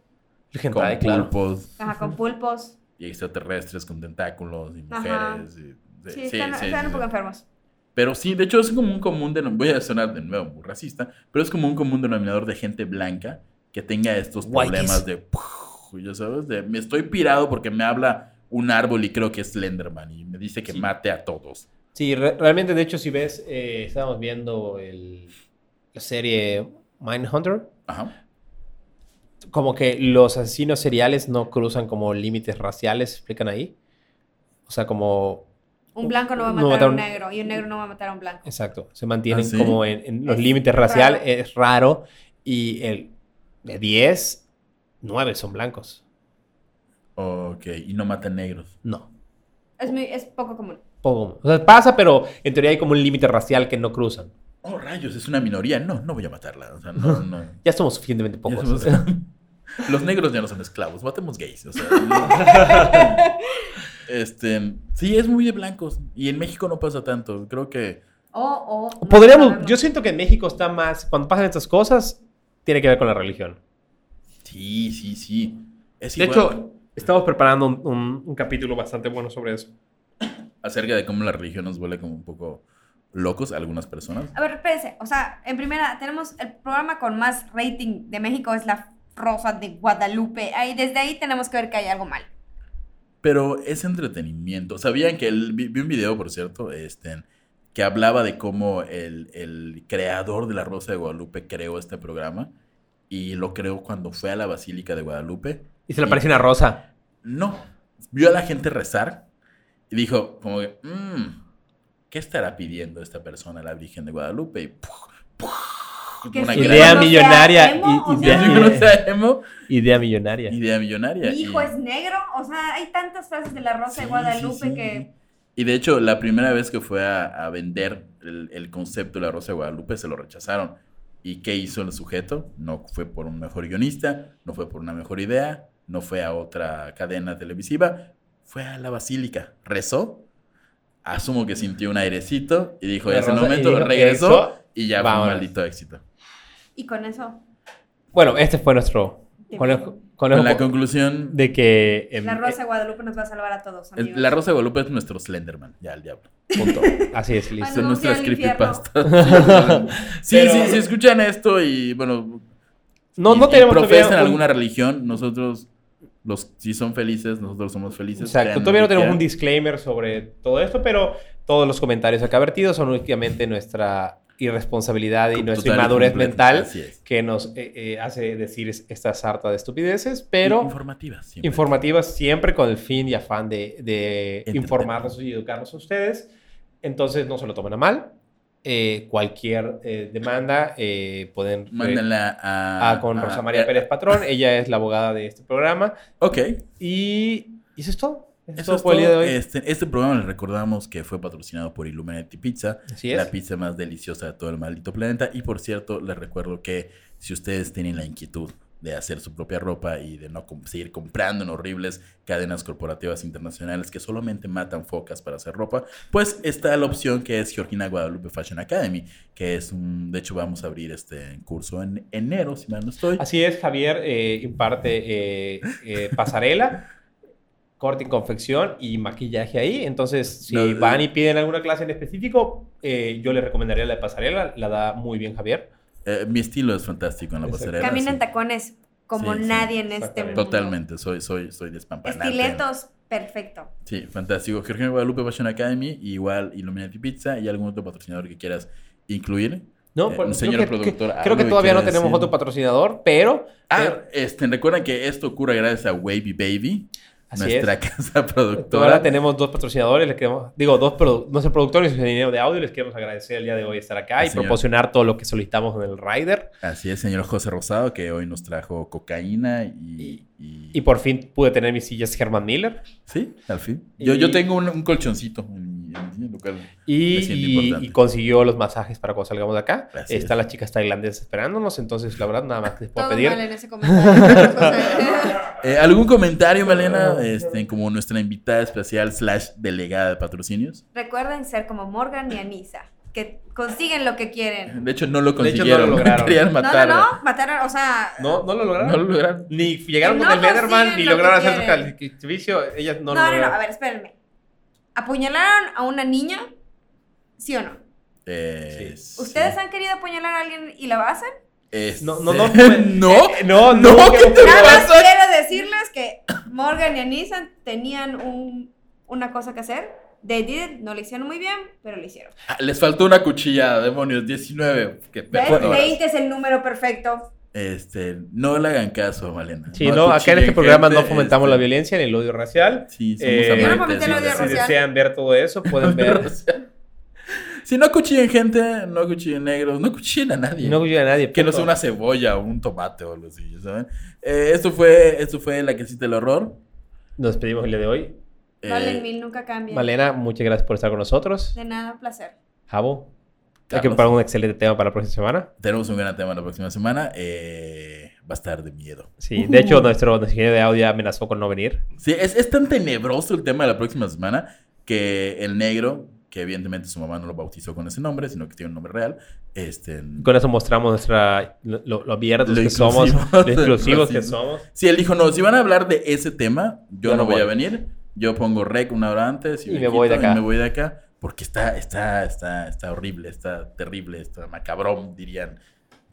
El Con hentai, claro. pulpos ajá, con pulpos. y extraterrestres con tentáculos y Ajá. mujeres. Sí, sí, están, sí, están sí, un poco sí. enfermos. Pero sí, de hecho es como un común denominador, voy a sonar de nuevo muy racista, pero es como un común denominador de gente blanca que tenga estos Whiteys. problemas de, "Puf", ya sabes, de me estoy pirado porque me habla un árbol y creo que es Slenderman y me dice que Sí. mate a todos. Sí, re- realmente, de hecho, si ves, eh, estábamos viendo el- la serie Mindhunter, Ajá. como que los asesinos seriales no cruzan como límites raciales, explican ahí. O sea, como... Un blanco no va a No matar a un negro y un negro no va a matar a un blanco. Exacto, se mantienen ¿Ah, sí? como en, en los Es límites raciales, es raro. Y el de 10, 9 son blancos. Ok, y no matan negros. No. Es, muy, es poco común. Poco. O sea, pasa, pero en teoría hay como un límite racial que no cruzan. Oh, rayos, es una minoría. No, no voy a matarla. O sea, no, no. Ya somos suficientemente pocos. somos- Los negros ya no son esclavos, matemos gays. O sea, este, sí, es muy de blancos. Y en México no pasa tanto. Creo que O, o. Podríamos, no, yo siento que en México está más, cuando pasan estas cosas, tiene que ver con la religión. sí, sí, sí. Es De igual hecho, estamos preparando un, un- un capítulo bastante bueno sobre eso. acerca de cómo la religión nos vuelve como un poco locos a algunas personas. A ver, espérense. O sea, en primera, tenemos el programa con más rating de México es La Rosa de Guadalupe. Ahí, desde ahí tenemos que ver que hay algo mal. Pero es entretenimiento. ¿Sabían que el- vi, vi un video, por cierto, este, que hablaba de cómo el, el creador de La Rosa de Guadalupe creó este programa? Y lo creó cuando fue a la Basílica de Guadalupe. Y se le aparece una rosa. No, vio a la gente rezar y dijo como que, "Mm, ¿qué estará pidiendo esta persona a la Virgen de Guadalupe? Y ¡puf! ¡puf! Una Idea millonaria. idea, millonaria. Idea millonaria. Mi hijo y- es negro. O sea, hay tantas frases de la Rosa de Guadalupe sí, sí. que. Y de hecho, la primera vez que fue a, a vender el, el concepto de la Rosa de Guadalupe, se lo rechazaron. ¿Y qué hizo el sujeto? No fue por un mejor guionista, no fue por una mejor idea, no fue a otra cadena televisiva, fue a la basílica, rezó, asumo que sintió un airecito y dijo, en ese momento regresó "Eso, y ya fue vámonos". un maldito éxito. Y con eso. Bueno, este fue nuestro Con la conclusión, de que... em, La Rosa de Guadalupe nos va a salvar a todos, amigos. la Rosa de Guadalupe es nuestro Slenderman, ya el diablo. eh, punto. Así es, listo. Son nuestras creepypastas. sí, Pero- sí, si escuchan esto y bueno, No, y- no y tenemos profesan todavía un- alguna religión, nosotros, los si son felices, nosotros somos felices. Exacto, todavía no tenemos un disclaimer sobre todo esto, pero todos los comentarios acá vertidos son únicamente nuestra irresponsabilidad y nuestra Total inmadurez mental es. que nos eh, eh, hace decir es- esta sarta de estupideces, pero informativas. siempre. informativas siempre con el fin y afán de, de informarnos y educarnos a ustedes. Entonces no se lo tomen a mal. Eh, cualquier eh, demanda eh, pueden... Mándenla a, a con a- Rosa María a- Pérez Patrón. Ella es la abogada de este programa. Ok. Y, y eso es todo. Eso es Eso todo es por el día de todo. hoy. Este, este programa les recordamos que fue patrocinado por Illuminati Pizza, Así es. la pizza más deliciosa de todo el maldito planeta. Y por cierto, les recuerdo que si ustedes tienen la inquietud de hacer su propia ropa y de no seguir comprando en horribles cadenas corporativas internacionales que solamente matan focas para hacer ropa, pues está la opción que es Georgina Guadalupe Fashion Academy, que es un, de hecho vamos a abrir este curso en enero, si mal no estoy. Así es, Javier eh, imparte eh, eh, pasarela, corte y confección y maquillaje ahí. Entonces, si No, van y piden alguna clase en específico, eh, yo les recomendaría la de pasarela. La da muy bien Javier. Eh, mi estilo es fantástico en la Exacto. pasarela. Camina en sí. tacones como Sí, sí, nadie en este mundo. Totalmente, soy, soy, soy despampanante. Estiletos, perfecto. Sí, fantástico. Georgina Guadalupe Fashion Academy, igual Illuminati Pizza y algún otro patrocinador que quieras incluir. No, Eh, pues, señora creo que, creo todavía no tenemos decir. otro patrocinador, pero... Ah, pero- este, recuerden que esto ocurre gracias a Wavy Baby, Así nuestra es. casa Ahora productora. tenemos dos patrocinadores, les queremos, digo, dos produ- nuestro productor y su ingeniero de audio, les queremos agradecer el día de hoy estar acá y señor. proporcionar todo lo que solicitamos en el rider. Así es, señor José Rosado, que hoy nos trajo cocaína y... y- Y por fin pude tener mis sillas Herman Miller. Sí, al fin. Yo, yo tengo un, un colchoncito en Y, consiguió los masajes para cuando salgamos de acá. Así Están es. las chicas tailandesas esperándonos, entonces la verdad nada más que les puedo Todo pedir. mal en ese comentario. José. Eh, ¿Algún comentario, Malena, este, como nuestra invitada especial slash delegada de patrocinios? Recuerden ser como Morgan y Anisa, que consiguen lo que quieren. De hecho, no lo De hecho, no consiguieron. lo lograron. Querían No, no, matar. no, mataron, o sea, No, no lo lograron. No lo lograron. Ni llegaron con no el consiguen ni lo lograron hacer su servicio. Ellas no, no, lo no, no, lograron. a ver, espérenme. ¿Apuñalaron a una niña? ¿Sí o no? Eh, Sí. ¿Ustedes sí. han querido apuñalar a alguien y lo hacen? Este, No, no, no. no. Eh, no, no. No, que- ¿qué te Nada más quiero decirles que Morgan y Anisa tenían un, una cosa que hacer. They did it, no lo hicieron muy bien, pero lo hicieron. Ah, Les faltó una cuchilla, demonios, 19. Qué ¿Ves? perdoras. 20 es el número perfecto. Este, no le hagan caso, Malena. Sí, no, acá en este programa no fomentamos este, la violencia ni el odio racial. Sí, somos Eh, amantes. No el odio. Si racial. desean ver todo eso, pueden ver. Si no acuchillen gente, no acuchillen negros, no acuchillen a nadie. no ayuda a nadie. que no sea una cebolla o un tomate o algo así, ¿saben? Eh, esto fue, esto fue la que hiciste el horror. Nos despedimos el día de hoy. Eh, Valen mil, nunca cambian. Malena, muchas gracias por estar con nosotros. De nada, un placer. Javo, hay que preparar un excelente tema para la próxima semana. Tenemos un gran tema la próxima semana. eh, va a estar de miedo. Sí, de hecho, nuestro, ingeniero de audio amenazó con no venir. Sí, es, es tan tenebroso el tema de la próxima semana que el negro, que evidentemente su mamá no lo bautizó con ese nombre, sino que tiene un nombre real, este... Con eso mostramos nuestra, lo, lo- abiertos Lo que somos, lo exclusivos que somos. Sí, él dijo, no, si van a hablar de ese tema, yo Yo no no voy a voy. venir. Yo pongo rec una hora antes y, Y me me, voy de acá. Y me voy de acá porque está, está, está, está horrible, está terrible, está macabrón, dirían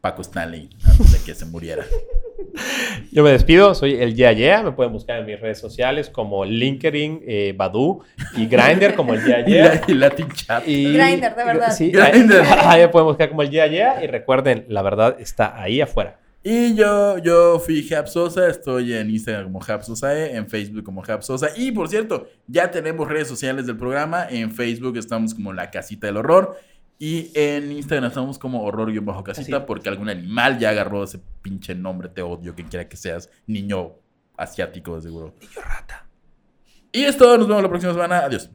Paco Stanley antes de que se muriera. Yo me despido, soy el Yeah Yeah. Me pueden buscar en mis redes sociales como LinkedIn, eh, Badu y Grindr como el Yeah Y, Yeah. la- y Latin Chat. Y, Grindr, de verdad. Sí, Grindr. ahí, ahí me pueden buscar como el Yeah Yeah. Y recuerden, la verdad está ahí afuera. Y yo, yo fui Hap Sosa, estoy en Instagram como Hap Sosae, en Facebook como Hap Sosa. Y por cierto, ya tenemos redes sociales del programa. En Facebook estamos como La Casita del Horror. Y en Instagram estamos como horror-casita Así. porque algún animal ya agarró ese pinche nombre. Te odio, quien quiera que seas. Niño asiático, de seguro. Niño rata. Y es todo, nos vemos la próxima semana. Adiós.